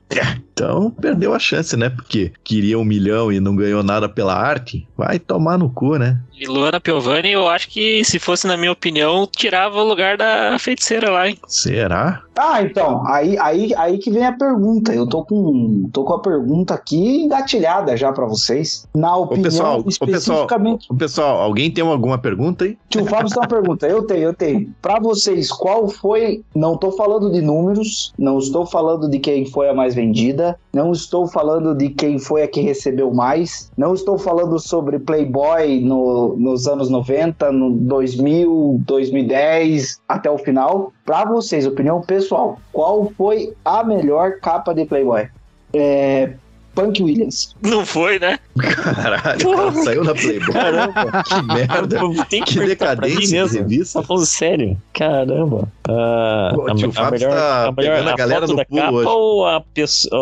Então perdeu a chance, né? Porque queria um milhão e não ganhou nada pela arte. Vai tomar no cu, né? E Luana Piovani, eu acho que, se fosse na minha opinião, tirava o lugar da feiticeira lá, hein? Será? Ah, então, aí, aí, aí que vem a pergunta. Eu tô com, tô com a pergunta aqui engatilhada já pra vocês. Na opinião, ô pessoal, especificamente... Ô pessoal, alguém tem alguma pergunta aí? Tio Fábio tem uma pergunta. Eu tenho, eu tenho. Pra vocês, qual foi... Não tô falando de números, não estou falando de quem foi a mais vendida, não estou falando de quem foi a que recebeu mais, não estou falando sobre Playboy no, nos anos 90, no 2000, 2010, até o final. Pra vocês, opinião pessoal, qual foi a melhor capa de Playboy? É, Punk Williams. Não foi, né? Caralho, cara, saiu na Playboy. Caramba, que merda. Tem que, que decadência de revista. Tá falando sério? Caramba. Uh, Pô, a, tio a, melhor, tá a melhor, a, a galera foto da pulo capa hoje. ou a pessoa,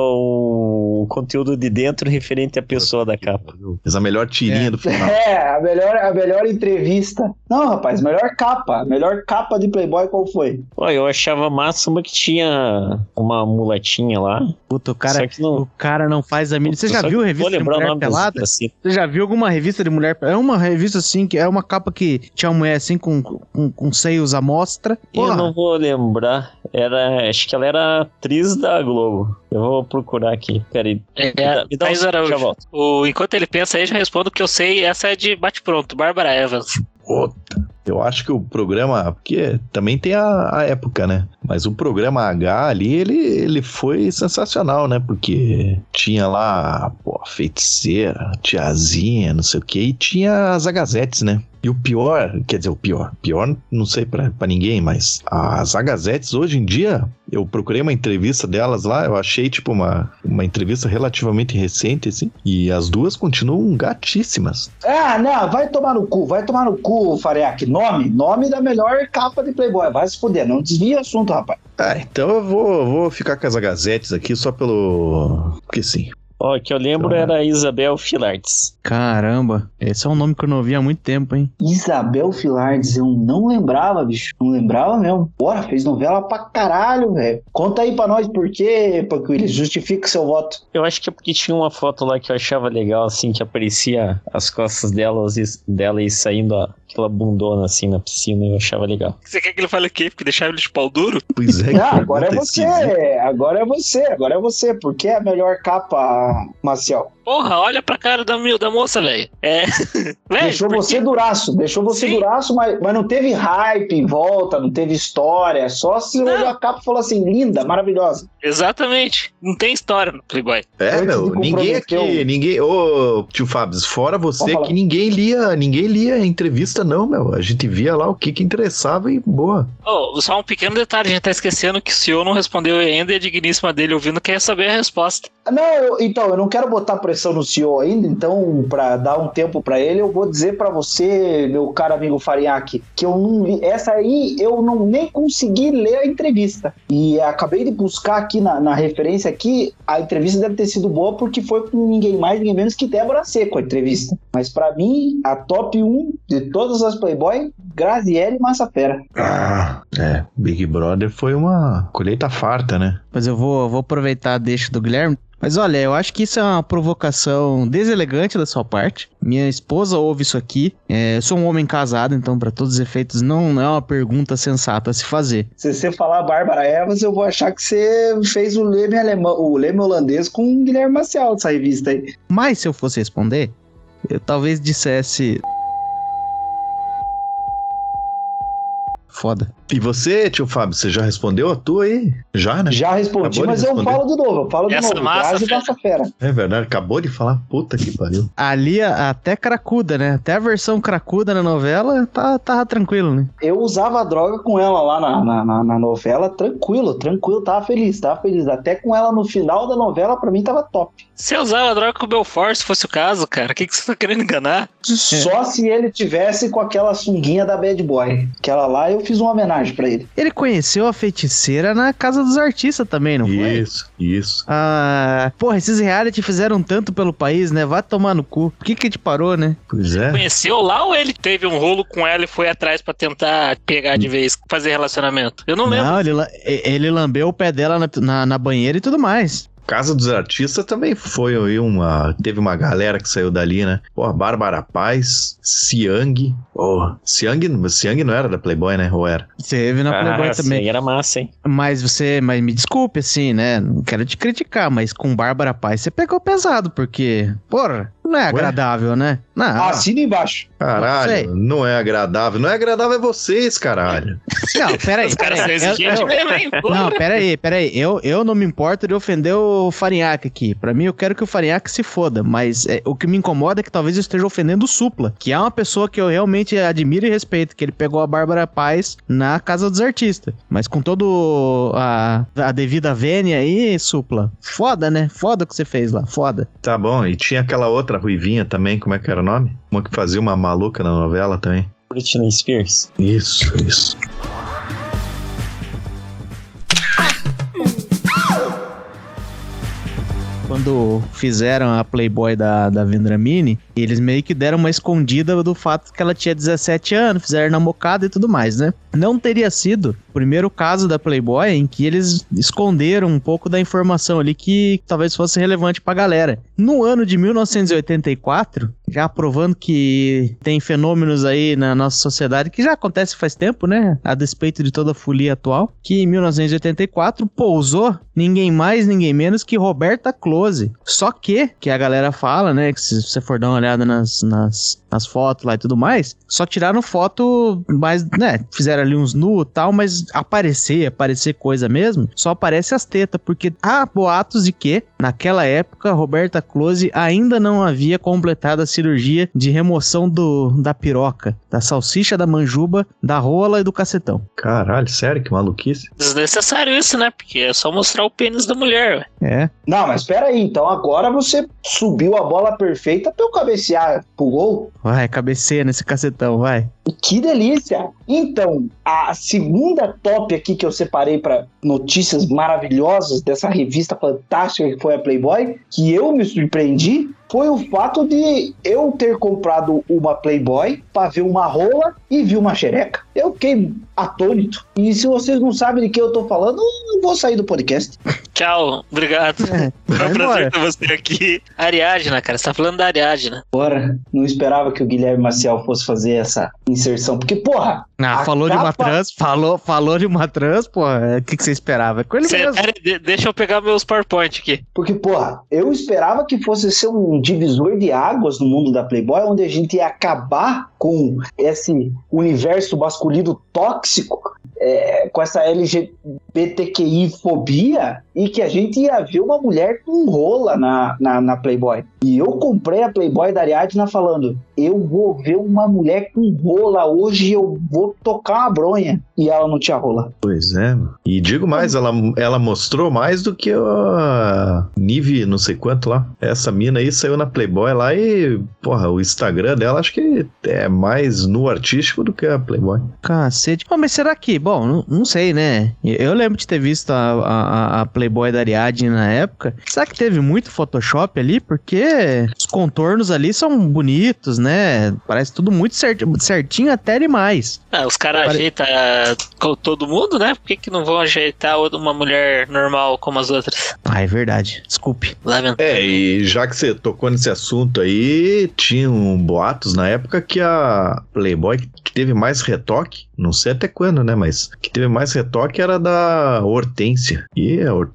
o conteúdo de dentro referente à pessoa da capa? Fez a melhor tirinha É. do final. É, a melhor, a melhor entrevista. Não, rapaz, melhor capa. A melhor capa de Playboy qual foi? Pô, eu achava uma que tinha uma mulatinha lá. Puta, o cara, não- o cara não faz a mínima. Você já viu revista de mulher pelada? assim. Você já viu alguma revista de mulher pelada? É uma revista assim, que é uma capa que tinha uma mulher assim com, com, com seios à mostra. Eu Porra, não vou lembrar. Era, acho que ela era atriz da Globo. Eu vou procurar aqui. Peraí. É, Me dá- me dá um Araújo. já volto. O, enquanto ele pensa aí, já respondo que eu sei. Essa é de bate-pronto, Bárbara Evans. Puta. Eu acho que o programa, porque também tem a, a época, né? Mas o programa H ali, ele, ele foi sensacional, né? Porque tinha lá, pô, a feiticeira, tiazinha, não sei o quê, e tinha as agazetes, né? E o pior, quer dizer, o pior, pior não sei pra, pra ninguém, mas as agazetes hoje em dia, eu procurei uma entrevista delas lá, eu achei tipo uma, uma entrevista relativamente recente, assim, e as duas continuam gatíssimas. Ah, não, vai tomar no cu, vai tomar no cu, Fareak. Nome, nome da melhor capa de Playboy. Vai se fuder, não desvia o assunto, rapaz. Ah, então eu vou, vou ficar com as agazetes aqui só pelo. Porque sim. Ó, que eu lembro Então, era a Isabel Filartes. Caramba, esse é um nome que eu não ouvi há muito tempo, hein? Isabel Filardes, eu não lembrava, bicho. Não lembrava mesmo. Porra, fez novela pra caralho, velho. Conta aí pra nós por quê, Williams. Justifica o seu voto. Eu acho que é porque tinha uma foto lá que eu achava legal, assim, que aparecia as costas dela, e- dela e saindo ó, aquela bundona assim na piscina, eu achava legal. Você quer que ele fale o quê? Porque deixava ele de pau duro? Pois é, Ah, agora é você. Agora é você. Agora é você. Por que a melhor capa, Marcial? Porra, olha pra cara da, da moça, velho. É. Véi, Deixou porque- você duraço, deixou você Sim. duraço, mas, mas não teve hype em volta, não teve história. Só se Não. olhou a capa e falou assim: linda, maravilhosa. Exatamente. Não tem história no Playboy. É, Antes meu, ninguém aqui, ninguém. Ô, tio Fábio, fora você que ninguém lia, ninguém lia a entrevista, não, meu. A gente via lá o que que interessava e boa. Oh, só um pequeno detalhe, a gente tá esquecendo que o senhor não respondeu ainda e a digníssima dele ouvindo quer saber a resposta. Não, eu- então, eu não quero botar pressão no CEO ainda, então, pra dar um tempo pra ele, eu vou dizer pra você, meu caro amigo Farinhaque, que eu não vi. Essa aí eu não nem consegui ler a entrevista. E acabei de buscar aqui na, na referência aqui, a entrevista deve ter sido boa porque foi com ninguém mais, ninguém menos que Débora Seco a entrevista. Mas pra mim, a top 1 de todas as Playboy, Graziele Massafera. Ah, é. Big Brother foi uma colheita farta, né? Mas eu vou, vou aproveitar a deixa do Guilherme. Mas olha, eu acho que isso é uma provocação deselegante da sua parte. Minha esposa ouve isso aqui. É, eu sou um homem casado, então, para todos os efeitos, não, não é uma pergunta sensata a se fazer. Se você falar Bárbara Evans, eu vou achar que você fez o leme alemão, o leme holandês com o Guilherme Maciel dessa revista aí. Mas se eu fosse responder, eu talvez dissesse. Foda. E você, tio Fábio, você já respondeu a tua aí? Já, né? Já respondi, Acabou mas eu falo de novo, eu falo de Essa novo. massa. Massa Fera. É verdade, acabou de falar. Puta que pariu. Ali, a- até cracuda, né? Até a versão cracuda na novela, tá, tava tranquilo, né? Eu usava droga com ela lá na, na, na- na novela, tranquilo, tranquilo, tava feliz, tava feliz. Até com ela no final da novela, pra mim tava top. Você usava droga com o Belfort, se fosse o caso, cara. O que, que você tá querendo enganar? Só se ele tivesse com aquela sunguinha da Bad Boy. Aquela lá eu fiz uma homenagem pra ele. Ele conheceu a feiticeira na casa dos artistas também, não foi? Isso, isso. Ah, porra, esses reality fizeram tanto pelo país, né? Vai tomar no cu. Por que que te parou, né? Pois é. Conheceu lá ou ele teve um rolo com ela e foi atrás pra tentar pegar de vez, fazer relacionamento? Eu não lembro. Não, ele, ele lambeu o pé dela na, na, na banheira e tudo mais. Casa dos Artistas também foi aí uma. Teve uma galera que saiu dali, né? Pô, Bárbara Paz, Siang. Oh, Siang, Siang não era da Playboy, né? Ou era? Teve na Playboy ah, também. Sim, era massa, hein? Mas você, mas me desculpe, assim, né? Não quero te criticar, mas com Bárbara Paz você pegou pesado, porque, porra, não é agradável, né? Não. Assina embaixo. Caralho, não é agradável. Não é agradável é vocês, caralho. Não, peraí. Os caras são peraí. Eu- exigentes eu- mesmo, hein? Não, peraí, peraí. Eu, eu não me importo de ofender o Farinhaque aqui. Pra mim, eu quero que o Farinhaque se foda. Mas é, o que me incomoda é que talvez eu esteja ofendendo o Supla, que é uma pessoa que eu realmente admiro e respeito, que ele pegou a Bárbara Paz na Casa dos Artistas. Mas com todo a, a devida vênia aí, Supla, foda, né? Foda o que você fez lá, foda. Tá bom, e tinha aquela outra ruivinha também, como é que era o nome? Uma que fazia uma maluca na novela também. Britney Spears. Isso, isso. Quando fizeram a Playboy da, da Vendramini, eles meio que deram uma escondida do fato que ela tinha 17 anos, fizeram na mocada e tudo mais, né? Não teria sido o primeiro caso da Playboy em que eles esconderam um pouco da informação ali que talvez fosse relevante pra galera. No ano de 1984, já provando que tem fenômenos aí na nossa sociedade que já acontece faz tempo, né? A despeito de toda a folia atual, que em 1984 pousou ninguém mais, ninguém menos que Roberta Close. Só que, que a galera fala, né? Que se você for dar uma olhada nas, nas, nas fotos lá e tudo mais, só tiraram foto mais, né? Fizeram ali uns nu e tal, mas aparecer, aparecer coisa mesmo, só aparece as tetas, porque há boatos de que, naquela época, Roberta Close ainda não havia completado a cirurgia de remoção do, da piroca, da salsicha, da manjuba, da rola e do cacetão. Caralho, sério, que maluquice. Desnecessário isso, né? Porque é só mostrar o pênis da mulher, ué. É. Não, mas espera aí. Então agora você subiu a bola perfeita pra eu cabecear pro gol. Vai, cabeceia nesse cacetão, vai. Que delícia! Então, a segunda top aqui que eu separei para notícias maravilhosas dessa revista fantástica que foi a Playboy, que eu me surpreendi, foi o fato de eu ter comprado uma Playboy para ver uma rola e vi uma xereca. Eu fiquei atônito. E se vocês não sabem de que eu tô falando, eu vou sair do podcast. Tchau, obrigado. É, Foi um prazer embora. ter você aqui. Ariadna, cara, você tá falando da Ariadna. Agora, não esperava que o Guilherme Maciel fosse fazer essa inserção, porque, porra, Ah, falou de uma capa- trans, falou, falou de uma trans, pô, é, o que, que você esperava? É com ele Cê- mesmo. pera de- deixa eu pegar meus PowerPoint aqui. Porque, porra, eu esperava que fosse ser um divisor de águas no mundo da Playboy, onde a gente ia acabar com esse universo masculino tóxico, é, com essa LGBTQI-fobia, e que a gente ia ver uma mulher com rola na, na, na Playboy. E eu comprei a Playboy da Ariadna falando: eu vou ver uma mulher com rola hoje, eu vou tocar uma bronha. E ela não tinha rola. Pois é. mano. E digo mais, ela, ela mostrou mais do que a Nive, não sei quanto lá. Essa mina aí saiu na Playboy lá e, porra, o Instagram dela acho que é mais no artístico do que a Playboy. Cacete. Pô, mas será que, bom, não, não sei, né? Eu lembro de ter visto a, a, a Playboy da Ariadne na época. Será que teve muito Photoshop ali? Porque os contornos ali são bonitos, né? Parece tudo muito certinho, certinho até demais. Ah, os caras Pare- ajeitam com todo mundo, né? Por que, que não vão ajeitar uma mulher normal como as outras? Ah, é verdade. Desculpe. Lamentável. É, e já que você tocou nesse assunto aí, tinham boatos na época que a Playboy que teve mais retoque, não sei até quando, né? Mas que teve mais retoque era da Hortência. E a Hortência,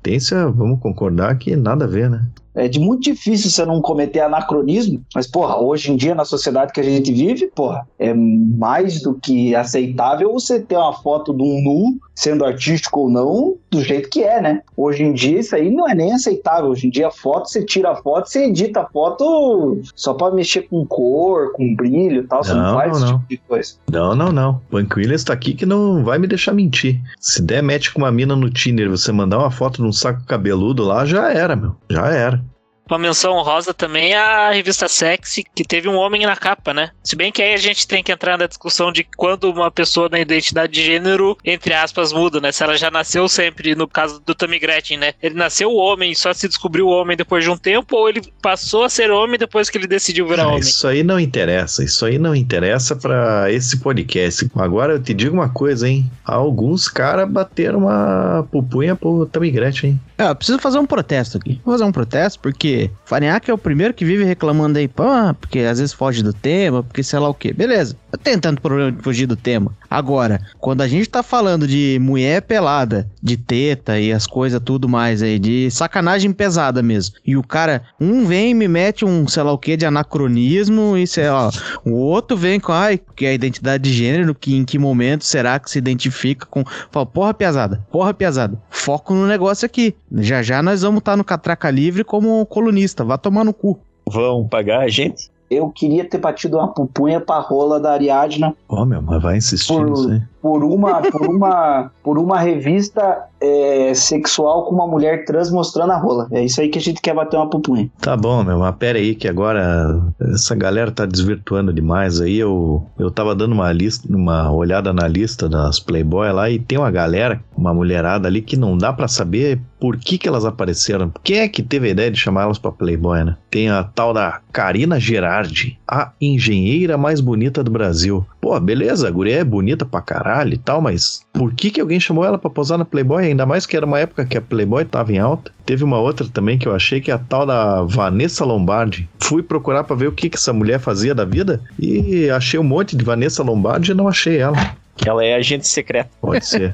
vamos concordar que nada a ver, né? É de muito difícil você não cometer anacronismo, mas, porra, hoje em dia, na sociedade que a gente vive, porra, é mais do que aceitável você ter uma foto de um nu, sendo artístico ou não, do jeito que é, né? Hoje em dia, isso aí não é nem aceitável. Hoje em dia, a foto, você tira a foto, você edita a foto só pra mexer com cor, com brilho e tal, você não Não, faz esse não. tipo de coisa. Não, não, não. Punk Williams tá aqui que não vai me deixar mentir. Se der match com uma mina no Tinder você mandar uma foto de um saco cabeludo lá, já era, meu. Já era. Uma menção honrosa também a revista Sexy, que teve um homem na capa, né? Se bem que aí a gente tem que entrar na discussão de quando uma pessoa na identidade de gênero, entre aspas, muda, né? Se ela já nasceu sempre, no caso do Tommy Gretchen, né? Ele nasceu homem e só se descobriu homem depois de um tempo, ou ele passou a ser homem depois que ele decidiu virar Ah, homem? Isso aí não interessa, isso aí não interessa pra esse podcast. Agora eu te digo uma coisa, hein? Alguns caras bateram uma pupunha pro Tammy Gretchen, hein? É, eu preciso fazer um protesto aqui. Vou fazer um protesto porque Farinhaque é o primeiro que vive reclamando aí, pô, ah, porque às vezes foge do tema, porque sei lá o quê. Beleza, eu tenho tanto problema de fugir do tema. Agora, quando a gente tá falando de mulher pelada, de teta e as coisas tudo mais aí, de sacanagem pesada mesmo, e o cara, um vem e me mete um sei lá o quê de anacronismo e sei lá, o outro vem com, ai, que é a identidade de gênero, que em que momento será que se identifica com. Fala, porra, piazada, porra, piazada. Foco no negócio aqui. Já já nós vamos estar no Catraca Livre como colunista. Vá tomar no cu. Vão pagar a gente? Eu queria ter batido uma pupunha pra rola da Ariadna Ó, meu, mas vai insistir Por- nisso aí. Por uma, por uma, por uma revista é, sexual com uma mulher trans mostrando a rola. É isso aí que a gente quer bater uma pupunha. Tá bom, meu, mas pera aí que agora essa galera tá desvirtuando demais aí. Eu, eu tava dando uma lista, uma olhada na lista das Playboy lá e tem uma galera, uma mulherada ali que não dá pra saber por que que elas apareceram. Quem é que teve a ideia de chamar elas pra Playboy, né? Tem a tal da Karina Gerardi, a engenheira mais bonita do Brasil. Pô, beleza, a guria é bonita pra caralho e tal, mas por que que alguém chamou ela pra posar na Playboy? Ainda mais que era uma época que a Playboy tava em alta. Teve uma outra também que eu achei que é a tal da Vanessa Lombardi. Fui procurar pra ver o que que essa mulher fazia da vida e achei um monte de Vanessa Lombardi e não achei ela. Que ela é agente secreta. Pode ser.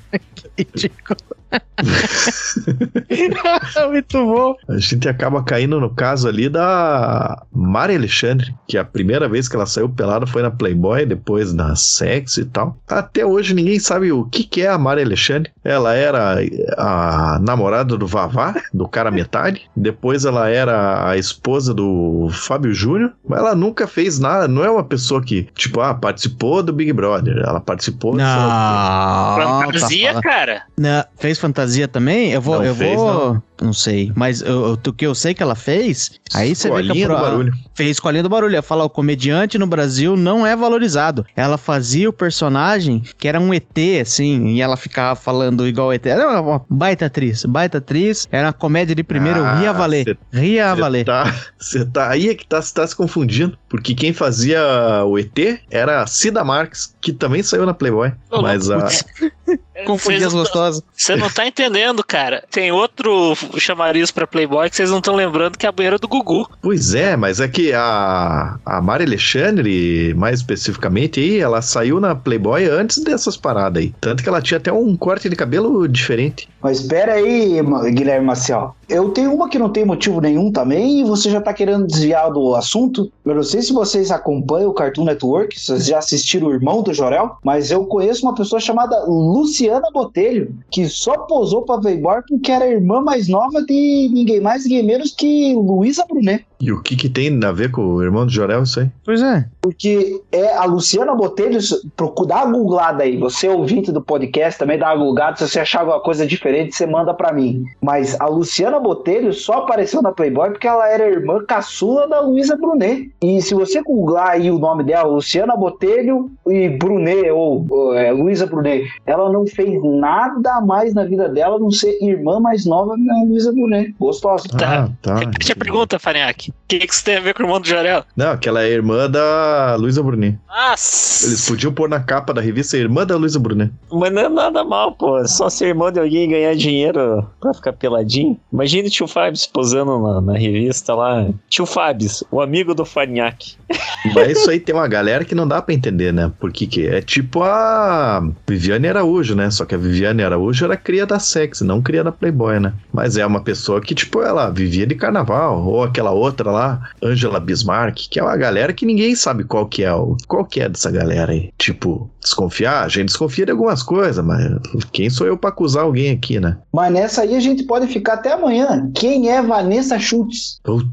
Ridículo. Muito bom. A gente acaba caindo no caso ali da Mari Alexandre, que a primeira vez que ela saiu pelada foi na Playboy, depois na Sex e tal. Até hoje ninguém sabe o que, que é a Mari Alexandre. Ela era a namorada do Vavá, do cara metade. Depois ela era a esposa do Fábio Júnior. Mas ela nunca fez nada. Não é uma pessoa que, tipo, ah, participou do Big Brother. Ela participou. Não. Fantasia, tá cara. Não, fez fantasia também? Eu vou. Não eu fez, vou. Não. sei. Mas eu- o que eu sei que ela fez. Aí você vê que a do pro- barulho. fez escolinha do barulho. Ia falar, o comediante no Brasil não é valorizado. Ela fazia o personagem que era um ET, assim, e ela ficava falando igual ET. Era uma baita atriz, baita atriz. Era uma comédia de primeiro, eu ria a Ah, valer. cê- Ria a Você valer. tá, você tá aí é que tá, você tá se confundindo, porque quem fazia o ET era a Cida Marques, que também saiu na Playboy. Ô, mas a, Confundi Vocês as não- gostosas. Você não tá entendendo, cara. Tem outro chamariz pra Playboy que vocês não estão lembrando que é a banheira do Gugu. pois é, mas é que a, a Mari Alexandre, mais especificamente aí, ela saiu na Playboy antes dessas paradas aí. Tanto que ela tinha até um corte de cabelo diferente. Mas espera aí, Guilherme Maciel. Eu tenho uma que não tem motivo nenhum também e você já tá querendo desviar do assunto. Eu não sei se vocês acompanham o Cartoon Network, se vocês já assistiram o Irmão do Jorel, mas eu conheço uma pessoa chamada Luciana Botelho, que só posou pra Playboy porque era a irmã mais nova de ninguém mais, ninguém menos que Luísa Brunet. E o que que tem a ver com o irmão do Jorel isso aí? Pois é. Porque é a Luciana Botelho, procura, dá uma googlada aí. Você ouvinte do podcast também dá uma googlada. Se você achar alguma coisa diferente, você manda pra mim. Mas a Luciana Botelho só apareceu na Playboy porque ela era irmã caçula da Luísa Brunet. E se você googlar aí o nome dela, Luciana Botelho e Brunet, ou, ou, é, Luísa Brunet, ela não fez nada mais na vida dela a não ser irmã mais nova da Luísa Brunet. Gostosa. Tá. Ah, tá. Repete a pergunta, Farinhaque. O que, que isso tem a ver com o irmão do Jorel? Não, aquela é irmã da Luísa Brunet. Nossa! Eles podiam pôr na capa da revista irmã da Luísa Brunet. Mas não é nada mal, pô. É só ser irmão de alguém e ganhar dinheiro pra ficar peladinho. Imagina o tio Fábio posando na, na revista lá. Tio Fábio, o amigo do Farinhaque. Mas isso aí tem uma galera que não dá pra entender, né? Porque que é tipo a Viviane Araújo, né? Só que a Viviane Araújo era cria da Sex, não cria da Playboy, né? Mas é uma pessoa que, tipo, ela vivia de carnaval. Ou aquela outra lá, Angela Bismarck, que é uma galera que ninguém sabe qual que é qual que é dessa galera aí. Tipo, desconfiar, a gente desconfia de algumas coisas, mas quem sou eu pra acusar alguém aqui, né? Mas nessa aí a gente pode ficar até amanhã. Quem é Vanessa Schultz? Puta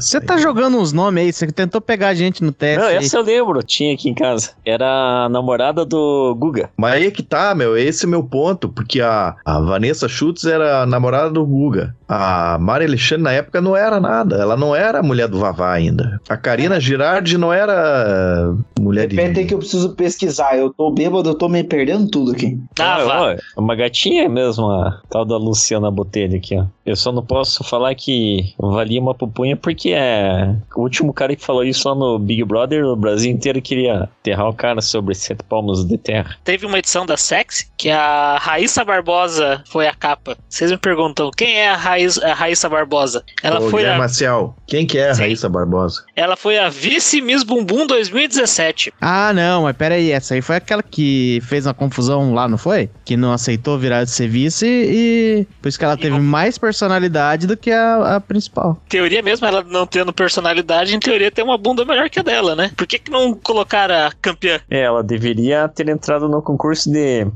Você tá jogando uns nomes aí, você tentou pegar a gente no teste. Não, aí. essa eu lembro, tinha aqui em casa. Era a namorada do Guga. Mas aí é que tá, meu, esse é meu ponto, porque a, a Vanessa Schultz era a namorada do Guga. A Mari Alexandre na época não era nada, ela não era a mulher do Vavá ainda. A Karina Girardi não era mulher de. Repente que eu preciso pesquisar, eu tô bêbado, eu tô me perdendo tudo aqui. Ah, ah uma gatinha mesmo, a tal da Luciana Botelho aqui, ó. Eu só não posso falar que valia uma pupunha porque é o último cara que falou isso lá no Big Brother, o Brasil inteiro queria enterrar o cara sobre sete palmos de terra. Teve uma edição da Sex que a Raíssa Barbosa foi a capa. Vocês me perguntam, quem é a, Raiz, a Raíssa Barbosa? Ela Ô, foi Guilherme a... Marcial, quem que é a Sim. Raíssa Barbosa? Ela foi a vice Miss Bumbum 2017. Ah, não, mas pera aí, essa aí foi aquela que fez uma confusão lá, não foi? Que não aceitou virar de ser vice e por isso que ela e teve mais personalidade do que a, a principal. Teoria mesmo, ela não tendo personalidade, em teoria tem uma bunda melhor que a dela, né? Por que, que não colocaram a campeã? É, ela deveria ter entrado no concurso de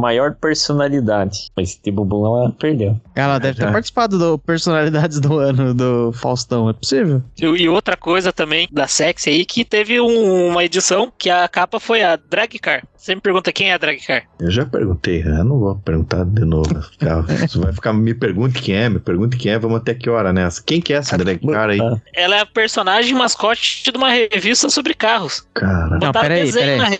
maior personalidade. Mas de bumbum ela perdeu. Ela deve ter participado do Personalidades do Ano do Faustão, é possível? E, e outra coisa também da Sexy aí, que teve um, uma edição que a capa foi a Drag Car. Você me pergunta quem é a Drag Car? Eu já perguntei, eu não vou perguntar de novo. Você vai ficar, me pergunte quem é, me pergunte quem é, vamos até que hora nessa. Quem que é essa Drag Car aí? Ela é a personagem mascote de uma revista sobre carros. Cara, não, peraí, peraí.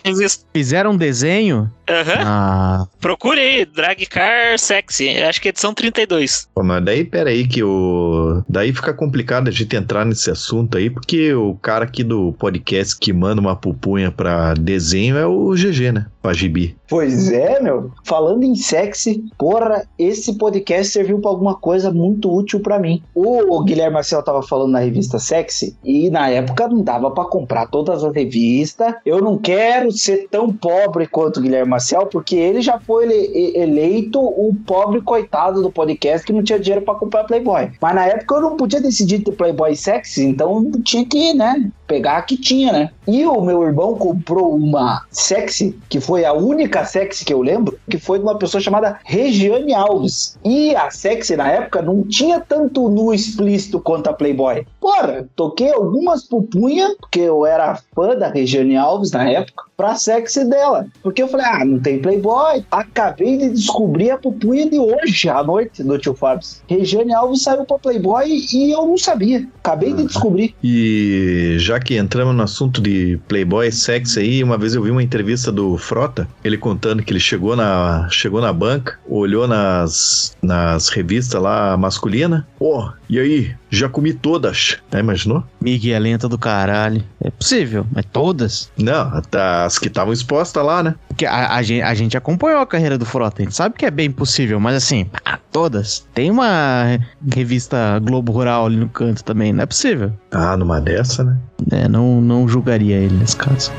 Fizeram um desenho? Aham. Uhum. Ah. Procure aí, Drag Car Sexy. Acho que é edição 32. Pô, mas daí, peraí, que o. Daí fica complicado a gente entrar nesse assunto aí, porque o cara aqui do podcast que manda uma pupunha pra desenho é o GG, né? Pra gibi. Pois é, meu. Falando em sexy, porra, esse podcast serviu para alguma coisa muito útil para mim. O Guilherme Marcel tava falando na revista Sexy e na época não dava para comprar todas as revistas. Eu não quero ser tão pobre quanto o Guilherme Marcel, porque ele já foi ele eleito o pobre coitado do podcast que não tinha dinheiro para comprar Playboy. Mas na época eu não podia decidir ter Playboy Sexy, então tinha que, né, pegar a que tinha, né? E o meu irmão comprou uma Sexy, que foi a única sexy que eu lembro, que foi de uma pessoa chamada Regiane Alves. E a sexy na época não tinha tanto nu explícito quanto a Playboy. Porra, toquei algumas pupunhas, porque eu era fã da Regiane Alves na época, pra sexy dela. Porque eu falei, ah, não tem Playboy. Acabei de descobrir a pupunha de hoje, à noite, do tio Fábio. Regiane Alves saiu pra Playboy e eu não sabia. Acabei de descobrir. E já que entramos no assunto de Playboy sexy aí, uma vez eu vi uma entrevista do Frota, ele contando que ele chegou na, chegou na banca, olhou nas, nas revistas lá masculina, ó, oh, e aí, já comi todas. Né, imaginou? Miguelenta do caralho. É possível, mas todas? Não, as que estavam expostas lá, né? Porque a, a, gente, a gente acompanhou a carreira do Frota, a gente sabe que é bem possível, mas assim, todas. Tem uma revista Globo Rural ali no canto também, não é possível. Ah, numa dessa, né? É, não, não julgaria ele nesse caso.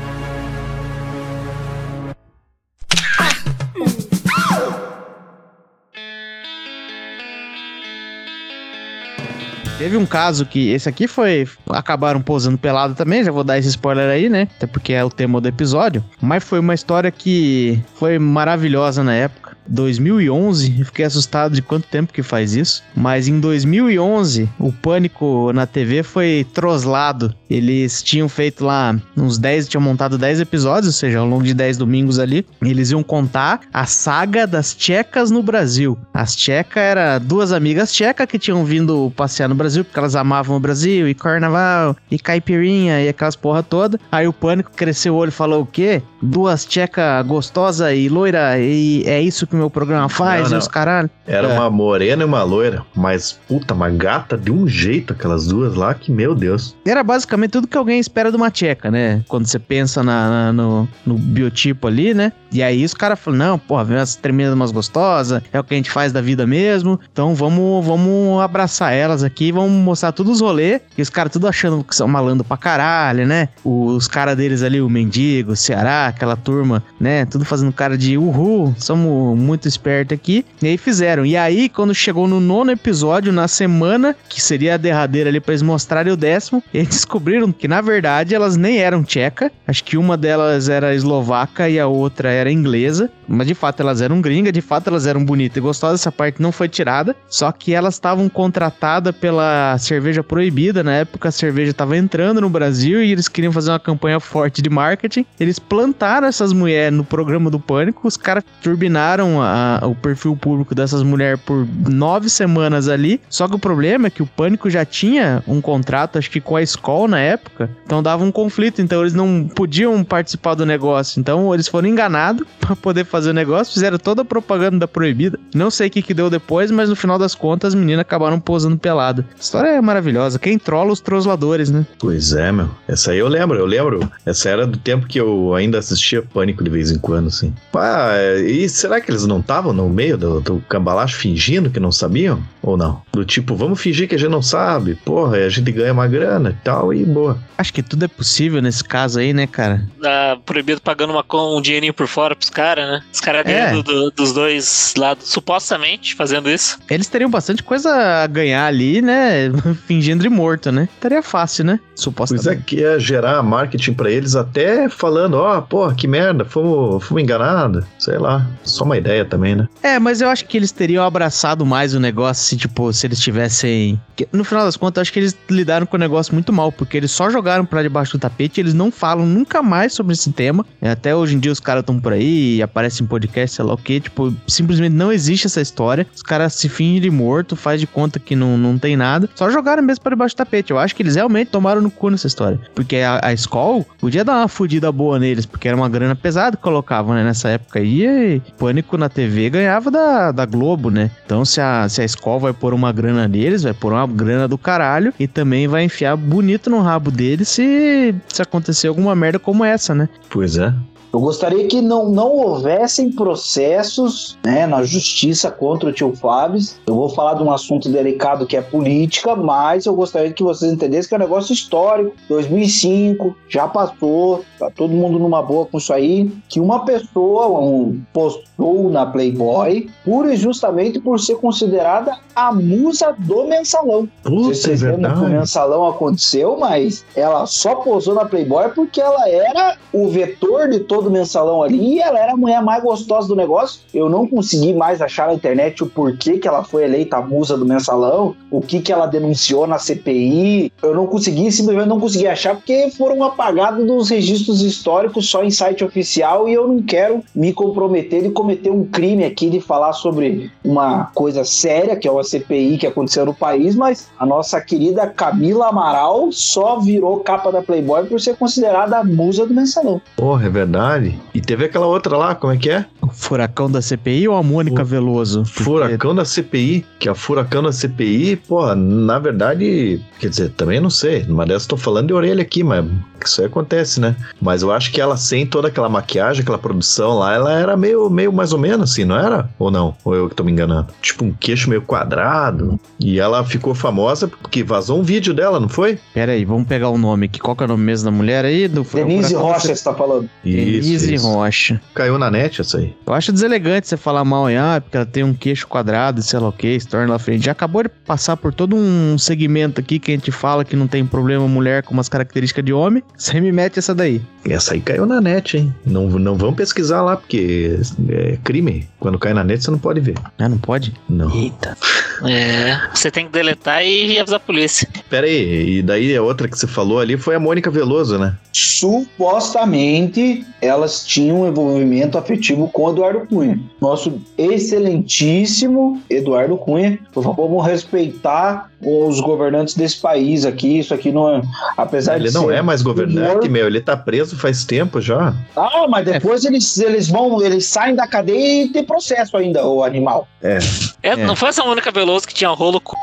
Teve um caso que esse aqui foi. Acabaram posando pelado também, já vou dar esse spoiler aí, né? Até porque é o tema do episódio. Mas foi uma história que foi maravilhosa na época. 2011, eu fiquei assustado de quanto tempo que faz isso, mas em 2011 o Pânico na TV foi troslado. Eles tinham feito lá uns 10, tinham montado 10 episódios, ou seja, ao longo de 10 domingos ali, eles iam contar a saga das tchecas no Brasil. As tchecas eram duas amigas tchecas que tinham vindo passear no Brasil, porque elas amavam o Brasil, e carnaval, e caipirinha, e aquelas porra toda. Aí o Pânico cresceu o olho e falou o quê? Duas tchecas gostosa e loira, e é isso que que o meu programa faz, não, não. os caralho. Era é. uma morena e uma loira, mas puta, uma gata de um jeito, aquelas duas lá, que meu Deus. Era basicamente tudo que alguém espera de uma tcheca, né? Quando você pensa na, na no, no, biotipo ali, né? E aí os caras falam, não, porra, vem umas tremidas umas gostosas, é o que a gente faz da vida mesmo, então vamos, vamos abraçar elas aqui, vamos mostrar todos os rolês, e os caras tudo achando que são malandro pra caralho, né? Os caras deles ali, o Mendigo, o Ceará, aquela turma, né? Tudo fazendo cara de uhul, somos muito esperto aqui. E aí fizeram. E aí, quando chegou no nono episódio, na semana, que seria a derradeira ali pra eles mostrarem o décimo, eles descobriram que, na verdade, elas nem eram tcheca. Acho que uma delas era eslovaca e a outra era inglesa. Mas de fato elas eram gringas, de fato elas eram bonitas e gostosas. Essa parte não foi tirada. Só que elas estavam contratadas pela cerveja proibida. Na época a cerveja estava entrando no Brasil e eles queriam fazer uma campanha forte de marketing. Eles plantaram essas mulheres no programa do Pânico. Os caras turbinaram a, o perfil público dessas mulheres por nove semanas ali. Só que o problema é que o Pânico já tinha um contrato, acho que com a Skol na época. Então dava um conflito. Então eles não podiam participar do negócio. Então eles foram enganados para poder fazer o negócio. Fizeram toda a propaganda proibida. Não sei o que, que deu depois, mas no final das contas as meninas acabaram posando pelada. A história é maravilhosa. Quem trola os trosladores, né? Pois é, meu. Essa aí eu lembro, eu lembro. Essa era do tempo que eu ainda assistia Pânico de vez em quando, assim. Pá, e será que eles não estavam no meio do, do cambalacho fingindo que não sabiam? Ou não? Do tipo, vamos fingir que a gente não sabe. Porra, a gente ganha uma grana e tal, e boa. Acho que tudo é possível nesse caso aí, né, cara? Ah, proibido pagando uma, um dinheirinho por fora pros caras, né? Os caras É. dentro do- dos dois lados, supostamente fazendo isso. Eles teriam bastante coisa a ganhar ali, né? Fingindo de morto, né? Estaria fácil, né? Pois Supostamente. é que ia gerar marketing pra eles até falando, ó, porra, que merda, fomos, fomos enganados. Sei lá, só uma ideia também, né? É, mas eu acho que eles teriam abraçado mais o negócio se, tipo, se eles tivessem. No final das contas, eu acho que eles lidaram com o negócio muito mal, porque eles só jogaram pra debaixo do tapete, eles não falam nunca mais sobre esse tema. É, Até hoje em dia os caras estão por aí, aparecem em podcast, sei lá o que, tipo, simplesmente não existe essa história. Os caras se fingem de morto, faz de conta que não, não tem nada. Só jogaram mesmo pra debaixo do tapete. Eu acho que eles realmente tomaram no cu nessa história. Porque a, a Skol podia dar uma fudida boa neles, porque era uma grana pesada que colocavam, né? Nessa época aí, e Pânico na TV ganhava da, da Globo, né? Então se a, se a Skol vai pôr uma grana neles, vai pôr uma grana do caralho e também vai enfiar bonito no rabo deles se, se acontecer alguma merda como essa, né? Pois é. Eu gostaria que não, não houvessem processos né, na justiça contra o tio Fábio. Eu vou falar de um assunto delicado que é política, mas eu gostaria que vocês entendessem que é um negócio histórico. 2005, já passou, tá todo mundo numa boa com isso aí. Que uma pessoa um, postou na Playboy pura e justamente por ser considerada a musa do mensalão. Sei se Puta, é vocês lembram que o verdade. mensalão aconteceu, mas ela só posou na Playboy porque ela era o vetor de todo o mensalão ali e ela era a mulher mais gostosa do negócio. Eu não consegui mais achar na internet o porquê que ela foi eleita a musa do mensalão, o que que ela denunciou na CPI. Eu não consegui, simplesmente não consegui achar porque foram apagados dos registros históricos só em site oficial e eu não quero me comprometer de cometer um crime aqui de falar sobre uma coisa séria, que é uma CPI que aconteceu no país, mas a nossa querida Camila Amaral só virou capa da Playboy por ser considerada a musa do mensalão. Porra, é verdade. E teve aquela outra lá, como é que é? Furacão da CPI ou a Mônica O Veloso? Porque- Furacão da CPI, que a furacão da CPI, porra, na verdade, quer dizer, também não sei, numa dessas tô falando de orelha aqui, mas isso aí acontece, né? Mas eu acho que ela sem toda aquela maquiagem, aquela produção lá, ela era meio, meio mais ou menos assim, não era? Ou não? Ou eu que tô me enganando? Tipo um queixo meio quadrado. E ela ficou famosa porque vazou um vídeo dela, não foi? Pera aí, vamos pegar o nome aqui. Qual que é o nome mesmo da mulher aí? Do Denise Rocha, você tá falando. Denise Rocha. Caiu na net essa aí. Eu acho deselegante você falar mal em ah, porque ela tem um queixo quadrado, sei lá o que, se torna na frente. Já acabou de passar por todo um segmento aqui que a gente fala que não tem problema mulher com umas características de homem. Você me mete essa daí. Essa aí caiu na net, hein? Não, não vão pesquisar lá, porque é crime. Quando cai na net, você não pode ver. Ah, não pode? Não. Eita. É, você tem que deletar e avisar a polícia. Pera aí, e daí a outra que você falou ali foi a Mônica Veloso, né? Supostamente elas tinham um envolvimento afetivo com Eduardo Cunha. Nosso excelentíssimo Eduardo Cunha. Por favor, vamos respeitar os governantes desse país aqui. Isso aqui não é. Apesar Ele de não ser é mais governante, humor- meu. Ele tá preso faz tempo já. Ah, mas depois eles, eles vão, eles saem da cadeia e tem processo ainda, o animal. É, É. Não foi essa Mônica Veloso que tinha rolo com.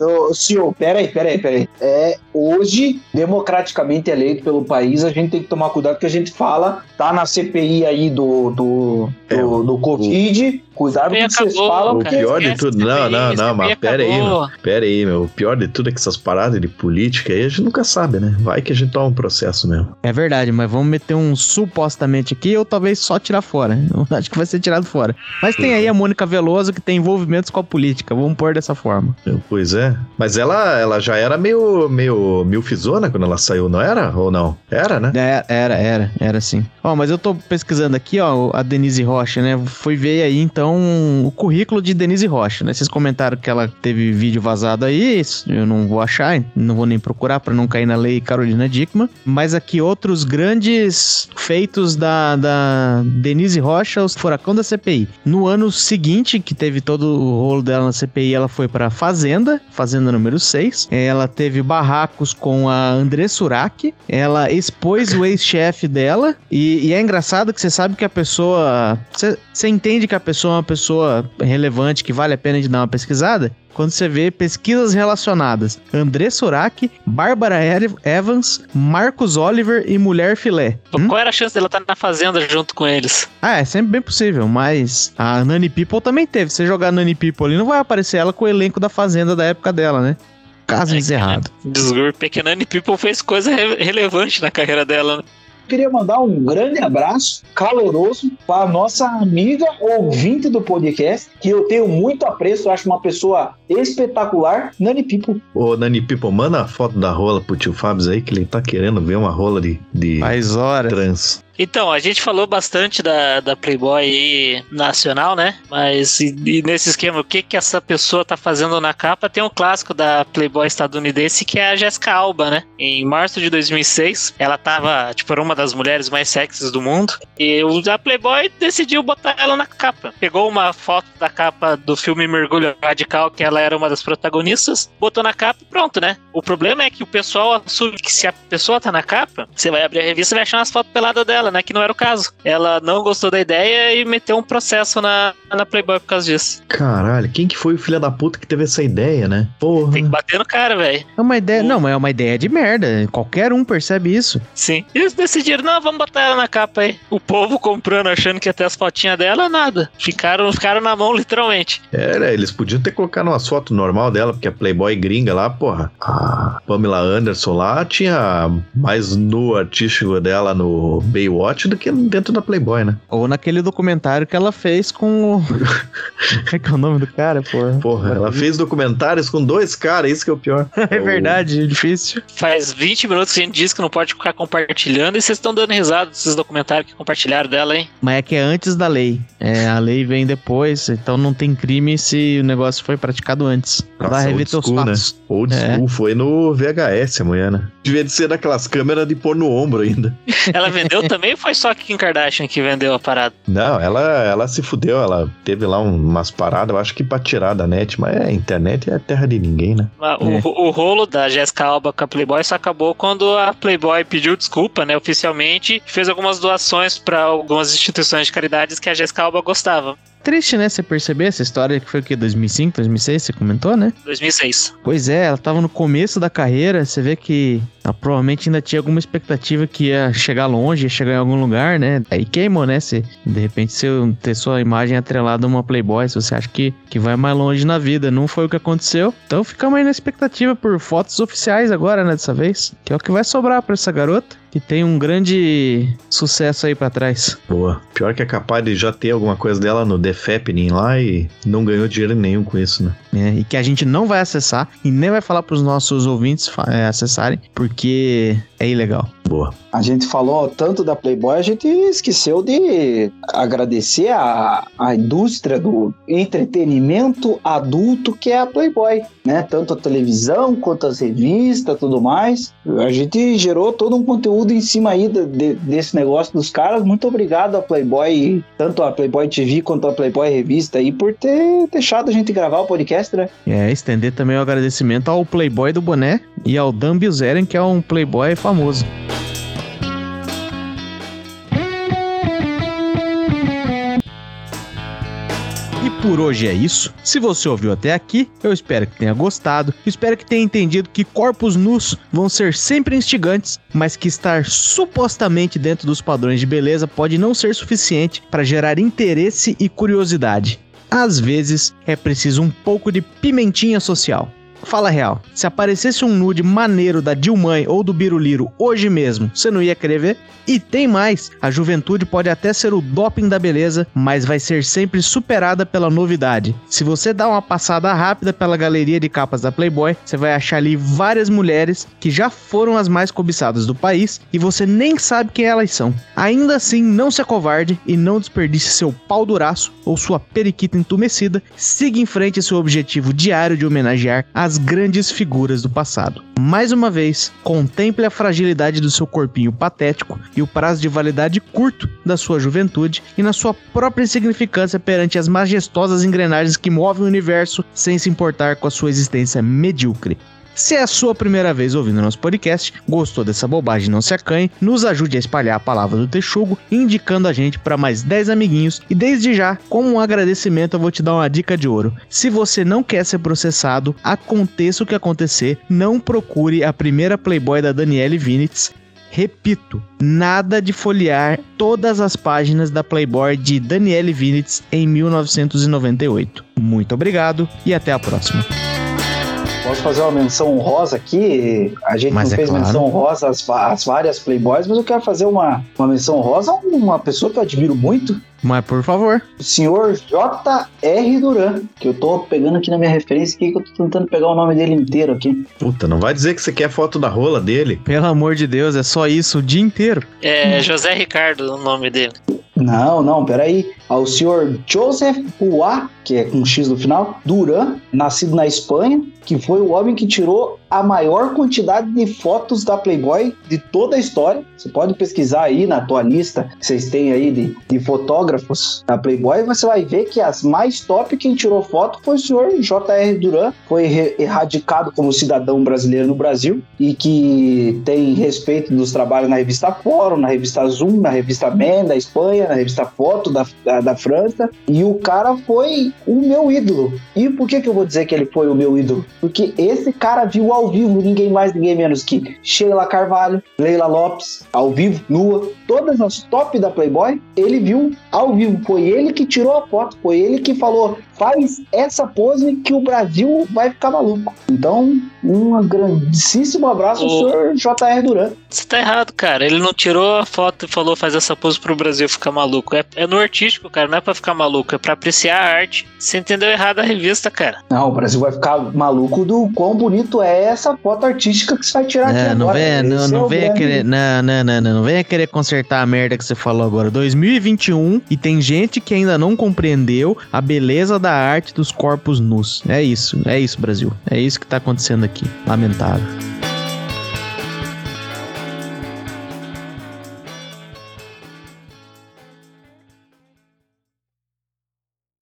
Ô, senhor, peraí, peraí, peraí. É, hoje, democraticamente eleito pelo país, a gente tem que tomar cuidado que a gente fala, tá na CPI aí do, do, É, do, do Covid, Cuidado com o que vocês falam. O pior de tudo, não, não, não, mas pera aí, meu, pera aí, meu. O pior de tudo é que essas paradas de política aí a gente nunca sabe, né? Vai que a gente toma um processo mesmo. É verdade, mas vamos meter um supostamente aqui ou talvez só tirar fora. Eu acho que vai ser tirado fora. Mas tem aí a Mônica Veloso que tem envolvimentos com a política, vamos pôr dessa forma. Pois é. Mas ela, ela já era meio, meio milfizona quando ela saiu, não era? Ou não? Era, né? É, era, era, era sim. Ó, mas eu tô pesquisando aqui, ó, a Denise Rocha, né? Fui ver aí então o currículo de Denise Rocha, né? Vocês comentaram que ela teve vídeo vazado aí, eu não vou achar, não vou nem procurar para não cair na lei Carolina Dickman. Mas aqui outros grandes feitos da, da Denise Rocha, os furacão da CPI. No ano seguinte, que teve todo o rolo dela na CPI, ela foi para Fazenda, Fazenda número 6. Ela teve barracos com a André Surak. Ela expôs o ex-chefe dela. E, e, é engraçado que você sabe que a pessoa. Você entende que a pessoa uma pessoa relevante, que vale a pena de dar uma pesquisada quando você vê pesquisas relacionadas. André Surak, Bárbara Evans, Marcos Oliver e Mulher Filé. Hum? Qual era a chance dela estar na fazenda junto com eles? Ah, é sempre bem possível, mas a Nani People também teve. Se você jogar Nani People ali, não vai aparecer ela com o elenco da fazenda da época dela, né? Caso é, encerrado. Desculpe, que a Nani People fez coisa re relevante na carreira dela, né? Queria mandar um grande abraço caloroso para nossa amiga ouvinte do podcast, que eu tenho muito apreço, acho uma pessoa espetacular, Nani Pipo. Ô, Nani Pipo, manda a foto da rola pro tio Fábio aí, que ele tá querendo ver uma rola de, de Faz horas. trans. Então, a gente falou bastante da, da Playboy nacional, né? Mas e, e nesse esquema, o que que essa pessoa tá fazendo na capa? Tem um clássico da Playboy estadunidense que é a Jessica Alba, né? Em março de 2006, ela tava, tipo, era uma das mulheres mais sexys do mundo. E a Playboy decidiu botar ela na capa. Pegou uma foto da capa do filme Mergulho Radical, que ela era uma das protagonistas, botou na capa e pronto, né? O problema é que o pessoal assume que se a pessoa tá na capa, você vai abrir a revista e vai achar umas fotos peladas dela né? Que não era o caso. Ela não gostou da ideia e meteu um processo na, na Playboy por causa disso. Caralho, quem que foi o filho da puta que teve essa ideia, né? Porra. Tem que bater no cara, velho. É uma ideia. Não, mas é uma ideia de merda. Qualquer um percebe isso. Sim. E eles decidiram, não, vamos botar ela na capa aí. O povo comprando, achando que ia ter as fotinhas dela, nada. Ficaram, ficaram na mão, literalmente. Era, eles podiam ter colocado uma foto normal dela, porque a Playboy gringa lá, porra. A Pamela Anderson lá tinha mais no artístico dela no Baywatch Baywatch do que dentro da Playboy, né? Ou naquele documentário que ela fez com o. Como é que é o nome do cara, porra? Porra, ela fez documentários com dois caras, isso que é o pior. é verdade, é difícil. Faz 20 minutos que a gente diz que não pode ficar compartilhando e vocês estão dando risada desses documentários que compartilharam dela, hein? Mas é que é antes da lei. É, a lei vem depois, então não tem crime se o negócio foi praticado antes. Nossa, Vai rever teus school, fatos. Né? Old é. school foi no VHS amanhã, né? Devia ser daquelas câmeras de pôr no ombro ainda. Ela vendeu também também foi só Kim Kardashian que vendeu a parada? Não, ela, ela se fudeu, ela teve lá umas paradas, eu acho que pra tirar da net, mas é, a internet é terra de ninguém, né? O, é. o rolo da Jessica Alba com a Playboy só acabou quando a Playboy pediu desculpa, né, oficialmente, fez algumas doações para algumas instituições de caridades que a Jessica Alba gostava. Triste, né? Você perceber essa história que foi o quê? 2005, 2006? Você comentou, né? 2006. Pois é, ela tava no começo da carreira. Você vê que ela provavelmente ainda tinha alguma expectativa que ia chegar longe, ia chegar em algum lugar, né? Aí queimou, né? Se, de repente, se ter sua imagem atrelada a uma Playboy, se você acha que, que vai mais longe na vida. Não foi o que aconteceu. Então ficamos aí na expectativa por fotos oficiais agora, né? Dessa vez. Que é o que vai sobrar pra essa garota que tem um grande sucesso aí para trás. Boa. Pior que é capaz de já ter alguma coisa dela no The Fappening lá e não ganhou dinheiro nenhum com isso, né? É, e que a gente não vai acessar e nem vai falar para os nossos ouvintes é, acessarem, porque é ilegal. Boa. A gente falou tanto da Playboy, a gente esqueceu de agradecer a, a indústria do entretenimento adulto que é a Playboy, né? Tanto a televisão quanto as revistas, tudo mais. A gente gerou todo um conteúdo em cima aí de, de, desse negócio dos caras. Muito obrigado a Playboy, tanto a Playboy TV quanto a Playboy Revista aí, por ter deixado a gente gravar o podcast, né? É, estender também o agradecimento ao Playboy do Boné e ao Dan Bilzeren, que é um Playboy famoso. Por hoje é isso. Se você ouviu até aqui, eu espero que tenha gostado. Espero que tenha entendido que corpos nus vão ser sempre instigantes, mas que estar supostamente dentro dos padrões de beleza pode não ser suficiente para gerar interesse e curiosidade. às vezes é preciso um pouco de pimentinha social. Fala real, se aparecesse um nude maneiro da Dilmãe ou do Biruliro hoje mesmo, você não ia querer ver? E tem mais, a juventude pode até ser o doping da beleza, mas vai ser sempre superada pela novidade. Se você dá uma passada rápida pela galeria de capas da Playboy, você vai achar ali várias mulheres que já foram as mais cobiçadas do país e você nem sabe quem elas são. Ainda assim, não se acovarde e não desperdice seu pau duraço ou sua periquita entumecida, siga em frente seu objetivo diário de homenagear as grandes figuras do passado. Mais uma vez, contemple a fragilidade do seu corpinho patético e o prazo de validade curto da sua juventude e na sua própria insignificância perante as majestosas engrenagens que movem o universo sem se importar com a sua existência medíocre. Se é a sua primeira vez ouvindo nosso podcast, gostou dessa bobagem, não se acanhe, nos ajude a espalhar a palavra do Texugo, indicando a gente para mais 10 amiguinhos. E desde já, como um agradecimento, eu vou te dar uma dica de ouro. Se você não quer ser processado, aconteça o que acontecer, não procure a primeira Playboy da Danielle Vinitz. Repito, nada de folhear todas as páginas da Playboy de Danielle Vinitz em 1998. Muito obrigado e até a próxima. Posso fazer uma menção honrosa aqui? A gente mas não é fez claro. menção honrosa às, às, várias Playboys, mas eu quero fazer uma, uma menção honrosa a uma pessoa que eu admiro muito. Mas por favor. O senhor J.R. Duran, que eu tô pegando aqui na minha referência que eu tô tentando pegar o nome dele inteiro aqui. Puta, não vai dizer que você quer foto da rola dele? Pelo amor de Deus, é só isso o dia inteiro. É José Ricardo o nome dele. Não, não, peraí. Ao senhor Joseph Hua, que é com X no final, Duran, nascido na Espanha, que foi o homem que tirou a maior quantidade de fotos da Playboy de toda a história. Você pode pesquisar aí na tua lista que vocês têm aí de, de fotógrafos da Playboy, você vai ver que as mais top quem tirou foto foi o senhor J.R. Duran, foi erradicado como cidadão brasileiro no Brasil e que tem respeito dos trabalhos na revista Fórum, na revista Zoom, na revista Men da Espanha, na revista Foto da, da, da França. E o cara foi o meu ídolo. E por que, que eu vou dizer que ele foi o meu ídolo? Porque esse cara viu ao vivo ninguém mais, ninguém menos que Sheila Carvalho, Leila Lopes, ao vivo, nua, todas as top da Playboy, ele viu ao vivo. Foi ele que tirou a foto, foi ele que falou: faz essa pose que o Brasil vai ficar maluco. Então, um grandíssimo abraço ao senhor J.R. Duran. Você tá errado, cara. Ele não tirou a foto e falou faz essa pose pro Brasil ficar maluco. É, é no artístico, cara. Não é pra ficar maluco, é pra apreciar a arte. Você entendeu errado a revista, cara. Não, o Brasil vai ficar maluco do quão bonito é essa foto artística que você vai tirar é, aqui não agora. Vem, não, não, é venha querer, não, não, não, não, não venha querer consertar a merda que você falou agora. 2021 e tem gente que ainda não compreendeu a beleza da arte dos corpos nus. É isso, é isso, Brasil. É isso que tá acontecendo aqui. Lamentável.